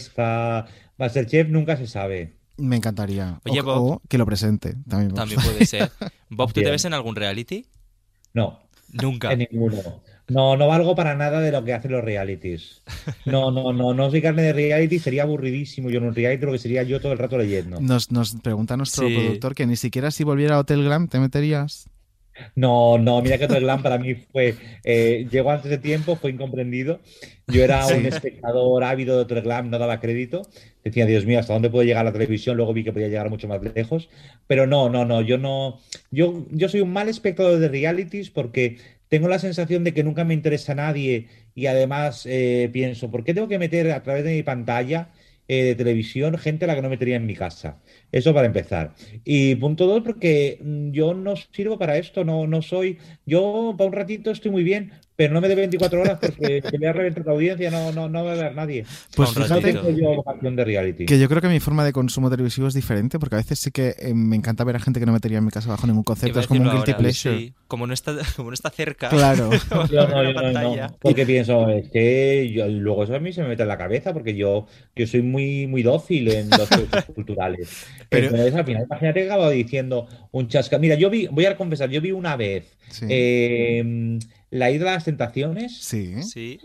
hay repesca. Masterchef nunca se sabe. me encantaría. Oye, o, Bob. o que lo presente. También, puede ser. *laughs* Bob, ¿tú te ves en algún reality? No, Nunca. en ninguno. No, no valgo para nada de lo que hacen los realities. No, no, no, no soy carne de reality, sería aburridísimo yo en un reality, lo que sería yo todo el rato leyendo. Nos, nos pregunta nuestro Sí. productor que ni siquiera si volviera a Hotel Glam te meterías. No, no, mira que glam para mí fue, eh, llegó antes de tiempo, fue incomprendido. Yo era un espectador ávido de Hotel Glam, no daba crédito. Decía, Dios mío, ¿hasta dónde puedo llegar la televisión? Luego vi que podía llegar mucho más lejos. Pero no, no, no, yo no, yo, yo soy un mal espectador de realities porque tengo la sensación de que nunca me interesa a nadie y además eh, pienso, ¿por qué tengo que meter a través de mi pantalla eh, de televisión gente a la que no metería en mi casa? Eso para empezar. Y punto dos, porque mm, yo no sirvo para esto, no, no soy. Yo para un ratito estoy muy bien, pero no me dé 24 horas porque *laughs* te voy a reventar la audiencia, no, no, no va a ver nadie. Pues no fíjate tengo yo vocación de reality. que yo creo que mi forma de consumo televisivo es diferente, porque a veces sí que eh, me encanta ver a gente que no metería en mi casa bajo ningún concepto. Es como un guilty ahora, pleasure. sí. Como no está, *laughs* como no está cerca. Claro. *laughs* Yo no, yo no, no, porque pienso, es que yo- luego eso a mí se me mete en la cabeza, porque yo, yo soy muy, muy dócil en los culturales. Pero- Entonces, al final, imagínate que acabo diciendo un chasca. Mira, yo vi, voy a confesar, yo vi una vez Sí. eh, La Isla de las Tentaciones Sí. Sí.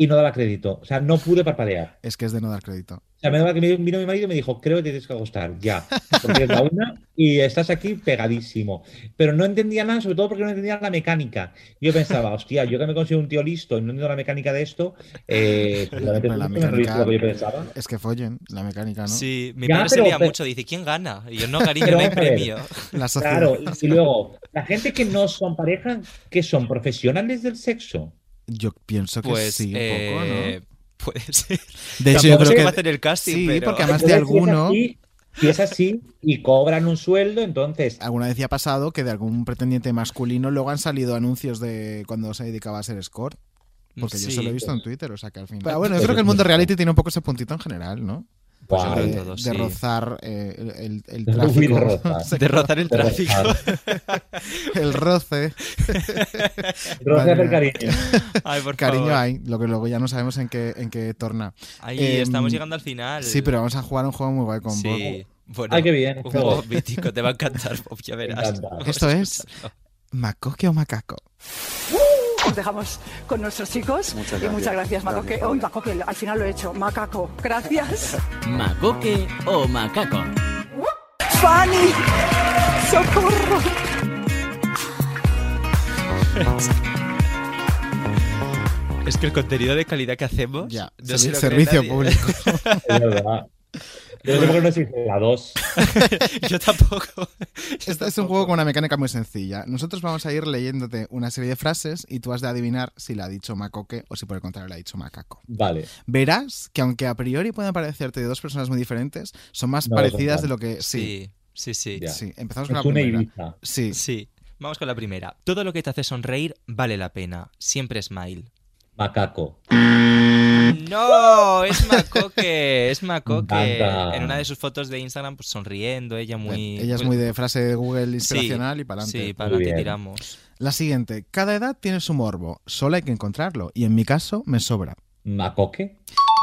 Y no daba crédito. O sea, no pude parpadear. Es que es de no dar crédito. O sea, me daba que me- vino mi marido y me dijo, creo que te tienes que acostar, ya. Porque es la una y estás aquí pegadísimo. Pero no entendía nada, sobre todo porque no entendía la mecánica. Yo pensaba, hostia, yo que me considero un tío listo y no entiendo la mecánica de esto, eh, *laughs* pues, la lo que yo mecánica pensaba. es que follen, la mecánica, ¿no? Sí, mi Ya, padre se pero- lía pero- mucho, dice, ¿quién gana? Y yo, no, cariño, Pero no hay premio. La. Claro, y luego, la gente que no son pareja, que son profesionales del sexo. Yo pienso que Pues, sí, un poco, eh, ¿no? puede *laughs* ser. De hecho, yo creo que. cómo hacer el casting, sí, pero- porque además de Entonces, si es alguno. así- Si es así y cobran un sueldo, entonces Alguna vez ya ha pasado que de algún pretendiente masculino luego han salido anuncios de cuando se dedicaba a ser escort. Porque yo se lo he visto en Twitter, o sea que al final. Pero bueno, yo creo que el mundo reality tiene un poco ese puntito en general, ¿no? Pues de, todos, de sí. rozar eh, el, el- el *laughs* tráfico. de rozar. De rozar el De tráfico. *laughs* el roce. *laughs* Roce Madre hacer mía. cariño. Ay, por Cariño favor. hay, lo que luego ya no sabemos en qué, en qué torna. Ay, Em, estamos llegando al final. Sí, pero vamos a jugar un juego muy guay con Bob. Sí. Bueno, Ay, qué bien, Un juego mítico, te va a encantar, Bob, ya verás. Esto es. Macoque o Macaco. Os dejamos con nuestros chicos. Muchas Y muchas gracias. Macoque. Gracias. Uy, Macoque, al final lo he hecho. Macaco, gracias. *laughs* Macoque o macaco. ¡Fanny! ¡Socorro! Es que el contenido de calidad que hacemos. Ya, no servicio público. *laughs* Es verdad. Yo no sé por qué no existe la 2. Yo tampoco. *laughs* Este es un juego con una mecánica muy sencilla. Nosotros vamos a ir leyéndote una serie de frases y tú has de adivinar si la ha dicho Macoque o si por el contrario la ha dicho Macaco. Vale. Verás que aunque a priori puedan parecerte de dos personas muy diferentes, son más No, parecidas de lo que... Sí, Sí, sí, sí. Sí. Empezamos Es con la una primera. Ibiza. Sí. Sí. Vamos con la primera. Todo lo que te hace sonreír vale la pena. Siempre smile. Macaco. No, es Macoque, es Macoque. En una de sus fotos de Instagram, pues sonriendo, ella muy. Ella es pues, muy de frase de Google sí, inspiracional y para adelante. Sí, para adelante tiramos. La siguiente. Cada edad tiene su morbo. Solo hay que encontrarlo. Y en mi caso, me sobra. Macoque.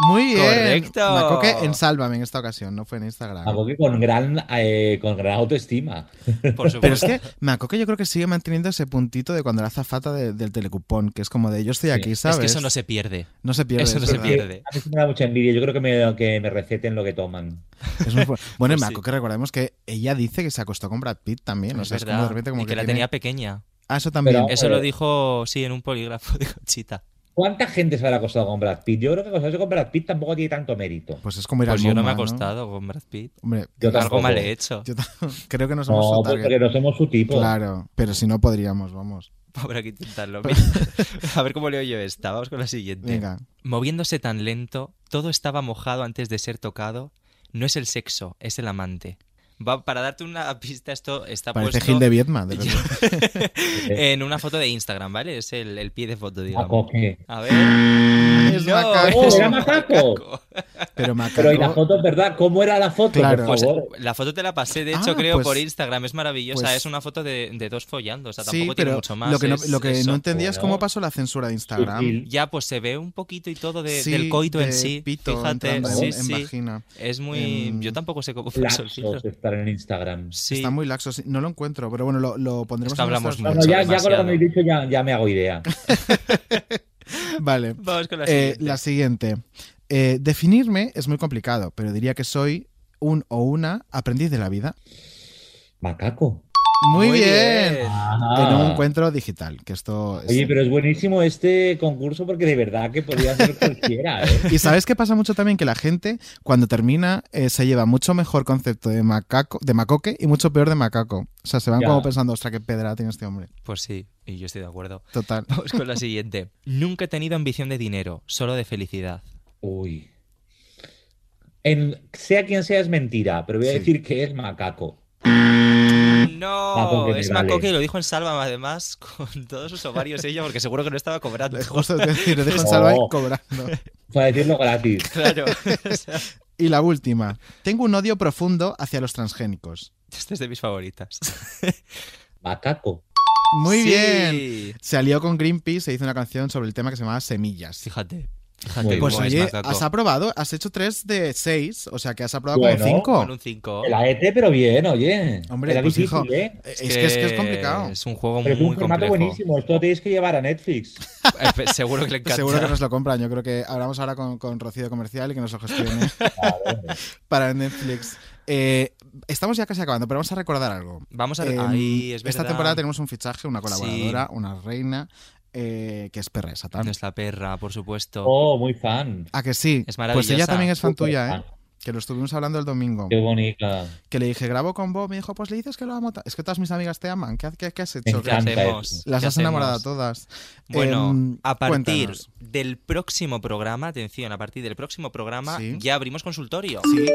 Muy bien. Correcto. Macoque en Sálvame en esta ocasión, no fue en Instagram. Macoque con gran, eh, con gran autoestima. Por supuesto. Pero es que Macoque yo creo que sigue manteniendo ese puntito de cuando era azafata de- del telecupón, que es como de yo estoy Sí. aquí, Es ¿sabes? Es que eso no se pierde. No se pierde. eso no es se pierde. A mí sí me da mucha envidia. Yo creo que me, que me receten lo que toman. Es muy fu- bueno, Pues sí. Macoque recordemos que ella dice que se acostó con Brad Pitt también. o sea, es verdad. como de repente como y que, la tiene- tenía pequeña. Ah, eso también. Pero- Eso lo dijo, sí, en un polígrafo *laughs* de Conchita. ¿Cuánta gente se habrá acostado con Brad Pitt? Yo creo que acostarse con Brad Pitt tampoco tiene tanto mérito. Pues es como ir Pues al yo no me he acostado con Brad Pitt. Hombre, Yo Algo tampoco. mal he hecho. yo *laughs* creo que no somos No, su pues target. porque no somos su tipo. Claro, pero si no podríamos, vamos. *laughs* Habrá que intentarlo. *laughs* A ver cómo leo yo esta. Vamos con la siguiente. Venga. Moviéndose tan lento, todo estaba mojado antes de ser tocado. No es el sexo, es el amante. Va, para darte una *laughs* pista, esto está Parece puesto Gil de Viedma, de *laughs* verdad. *laughs* en una foto de Instagram, ¿vale? Es el, el pie de foto, digamos. Macoque. A ver. Es No, macaco. es ¡Era macaco! Pero Macaco. Pero y la foto, ¿verdad? ¿Cómo era la foto? Claro. Por Pues, favor. la foto te la pasé, de hecho, Ah, creo, pues- por Instagram. Es maravillosa. pues- es una foto de, de dos follando. O sea, Sí, tampoco tiene pero mucho más. lo que no, es lo que no entendía es cómo pasó la censura de Instagram. Ya, pues se ve un poquito y todo de- Sí, del coito de en sí. pito Fíjate, sí, en sí. vagina. Es muy. Em, Yo tampoco sé cómo fue eso el filtro. Estar en Instagram. Sí. Está muy laxo, sí, no lo encuentro, pero bueno, lo, lo pondremos Es que en hablamos no, mucho, ya, ya con lo que me habéis dicho ya, ya me hago idea. *laughs* Vale. Vamos con la Eh, siguiente. la siguiente. Eh, definirme es muy complicado, pero diría que soy un o una aprendiz de la vida. Macaco. Muy, Muy bien. bien. Ah. En un encuentro digital, que esto es- Oye, pero es buenísimo este concurso porque de verdad que podría ser *laughs* cualquiera, ¿eh? Y sabes qué pasa mucho también que la gente cuando termina eh, se lleva mucho mejor concepto de macaco, de macoque y mucho peor de macaco. O sea, se van Ya. como pensando, ostras, qué pedra tiene este hombre. Pues sí, y yo estoy de acuerdo. Total. Vamos con la *laughs* siguiente. Nunca he tenido ambición de dinero, solo de felicidad. Uy. En, sea quien sea es mentira, pero voy a Sí. decir que es macaco. *laughs* No, es. Macoque y lo dijo en Salva además con todos sus ovarios ella porque seguro que no estaba cobrando. Justo te decir, lo dijo en Salva y cobrando. Para decirlo gratis. *laughs* Claro. O *laughs* sea, Y la última. Tengo un odio profundo hacia los transgénicos. Esta es de mis favoritas. *laughs* Macaco. Muy Sí. bien. Se alió con Greenpeace se hizo una canción sobre el tema que se llamaba Semillas. Fíjate. Muy Pues oye, has aprobado, has hecho 3 de 6, o sea que has aprobado Bueno, con 5. Con un 5. La ET, pero bien, oye. Hombre, Era pues difícil, hijo, ¿eh? es que, es que es complicado. Es un juego Pero es un muy formato complejo. buenísimo. Esto lo tenéis que llevar a Netflix. *laughs* Seguro que le encanta. Seguro que nos lo compran. Yo creo que hablamos ahora con, con Rocío Comercial y que nos lo gestione *laughs* *laughs* para Netflix. Eh, estamos ya casi acabando, pero vamos a recordar algo. Vamos a... Eh, Ay, es esta temporada tenemos un fichaje, una colaboradora, una reina, eh, que es Perra de Satán. Nuestra perra, por supuesto. Oh, muy fan. ¿A que sí? Es pues maravillosa. ella también es fan tuya, ¿eh? Que lo estuvimos hablando el domingo. Qué bonita. Que le dije, grabo con Bob. Me dijo, pues le dices que lo amo. Es que todas mis amigas te aman. ¿Qué, qué- qué has hecho? ¿Qué hacemos? Las ¿Qué has enamorado a hacemos? todas. Bueno, Em, a partir cuéntanos. del próximo programa, atención, a partir del próximo programa Sí. ya abrimos consultorio. Sí.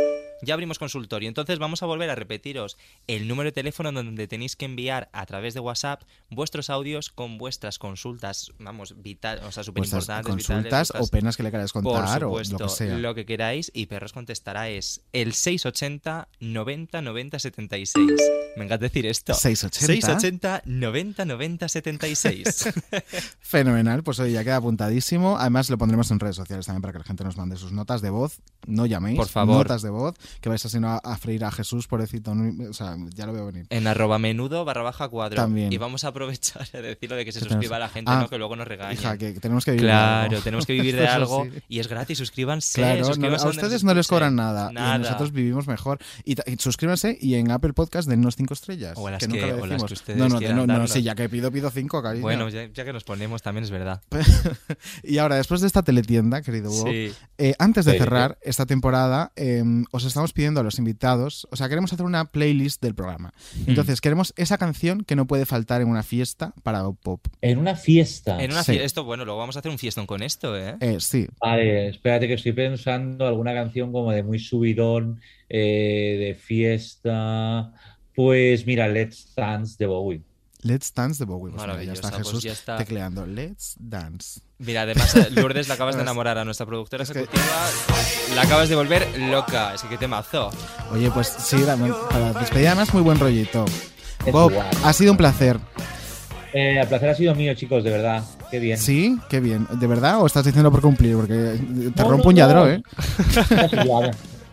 Ya abrimos consultorio. Entonces vamos a volver a repetiros el número de teléfono donde tenéis que enviar a través de WhatsApp vuestros audios con vuestras consultas, vamos, vital, o sea, súper Vuestras importantes. consultas o penas que le queráis contar o lo que sea. lo que queráis y Perros contestará es el 680 90 90 76. Me encanta decir esto. 680. 680 90 90 76. Fenomenal, pues hoy ya queda apuntadísimo. Además, lo pondremos en redes sociales también para que la gente nos mande sus notas de voz. No llaméis. Por favor. Notas de voz, que vais así no a, a freír a Jesús, pobrecito. no- O sea, ya lo veo venir. En arroba menudo barra baja cuadro. También. Y vamos a aprovechar de decirlo de que se suscriba a la gente, Ah, ¿no? Que luego nos regañen. hija, que tenemos que vivir de Claro, algo. tenemos que vivir de *laughs* algo sí. y es gratis, suscríbanse. Claro, no- suscríbanse a donde ustedes no les cobran nada, Nada. y nosotros vivimos mejor. Y, y suscríbanse y en Apple Podcast dennos cinco estrellas. O las que nunca que- lo o las decimos. que ustedes no, no, no, no, sí, ya que pido, pido cinco, cariño. Bueno, ya, ya que nos ponemos también es verdad. *laughs* Y ahora, después de esta teletienda, querido Bob, Sí. eh, antes de Sí. cerrar esta temporada, eh, os estamos pidiendo a los invitados, o sea, queremos hacer una playlist del programa. Entonces, queremos esa canción que no puede faltar en una fiesta para Pop. En una fiesta. En una Sí. fie- esto, bueno, luego vamos a hacer un fiestón con esto, ¿eh? Eh, sí, Vale, espérate que estoy pensando alguna canción como de muy subidón, eh, de fiesta. Pues mira, Let's Dance de Bowie. Let's Dance de Bowie. Pues mira, ya está pues Jesús ya está. tecleando. Let's Dance. Mira, además, eh, *laughs* Lourdes la acabas de enamorar a nuestra productora Es que- ejecutiva. La acabas de volver loca. Es que qué temazo. Oye, pues sí, para despedir además muy buen rollito. Bob, ha sido un placer. Eh, el placer ha sido mío, chicos, de verdad. Qué bien. ¿Sí? Qué bien. ¿De verdad o estás diciendo por cumplir? Porque te No, rompo no, un yadro, no. ¿eh? *laughs*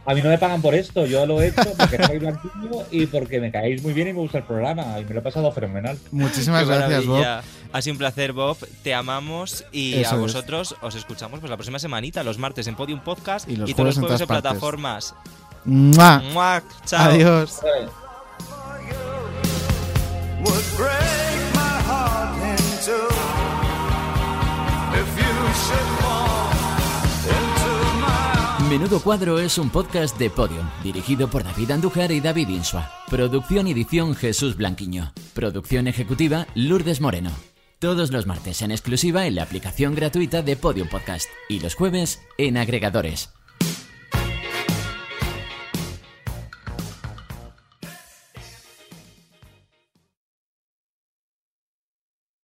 A mí no me pagan por esto, yo lo he hecho porque soy blanquillo y porque me caéis muy bien y me gusta el programa y me lo he pasado fenomenal. Muchísimas Qué gracias, Bob. Ha sido un placer, Bob. Te amamos y Eso a es. vosotros os escuchamos pues la próxima semanita, los martes en Podium Podcast Y los todos los jueves en en plataformas. ¡Mua! ¡Mua! Chao. Adiós. my Menudo Cuadro es un podcast de Podium, dirigido por David Andújar y David Insua. Producción y edición Jesús Blanquiño. Producción ejecutiva Lourdes Moreno. Todos los martes en exclusiva en la aplicación gratuita de Podium Podcast y los jueves en agregadores.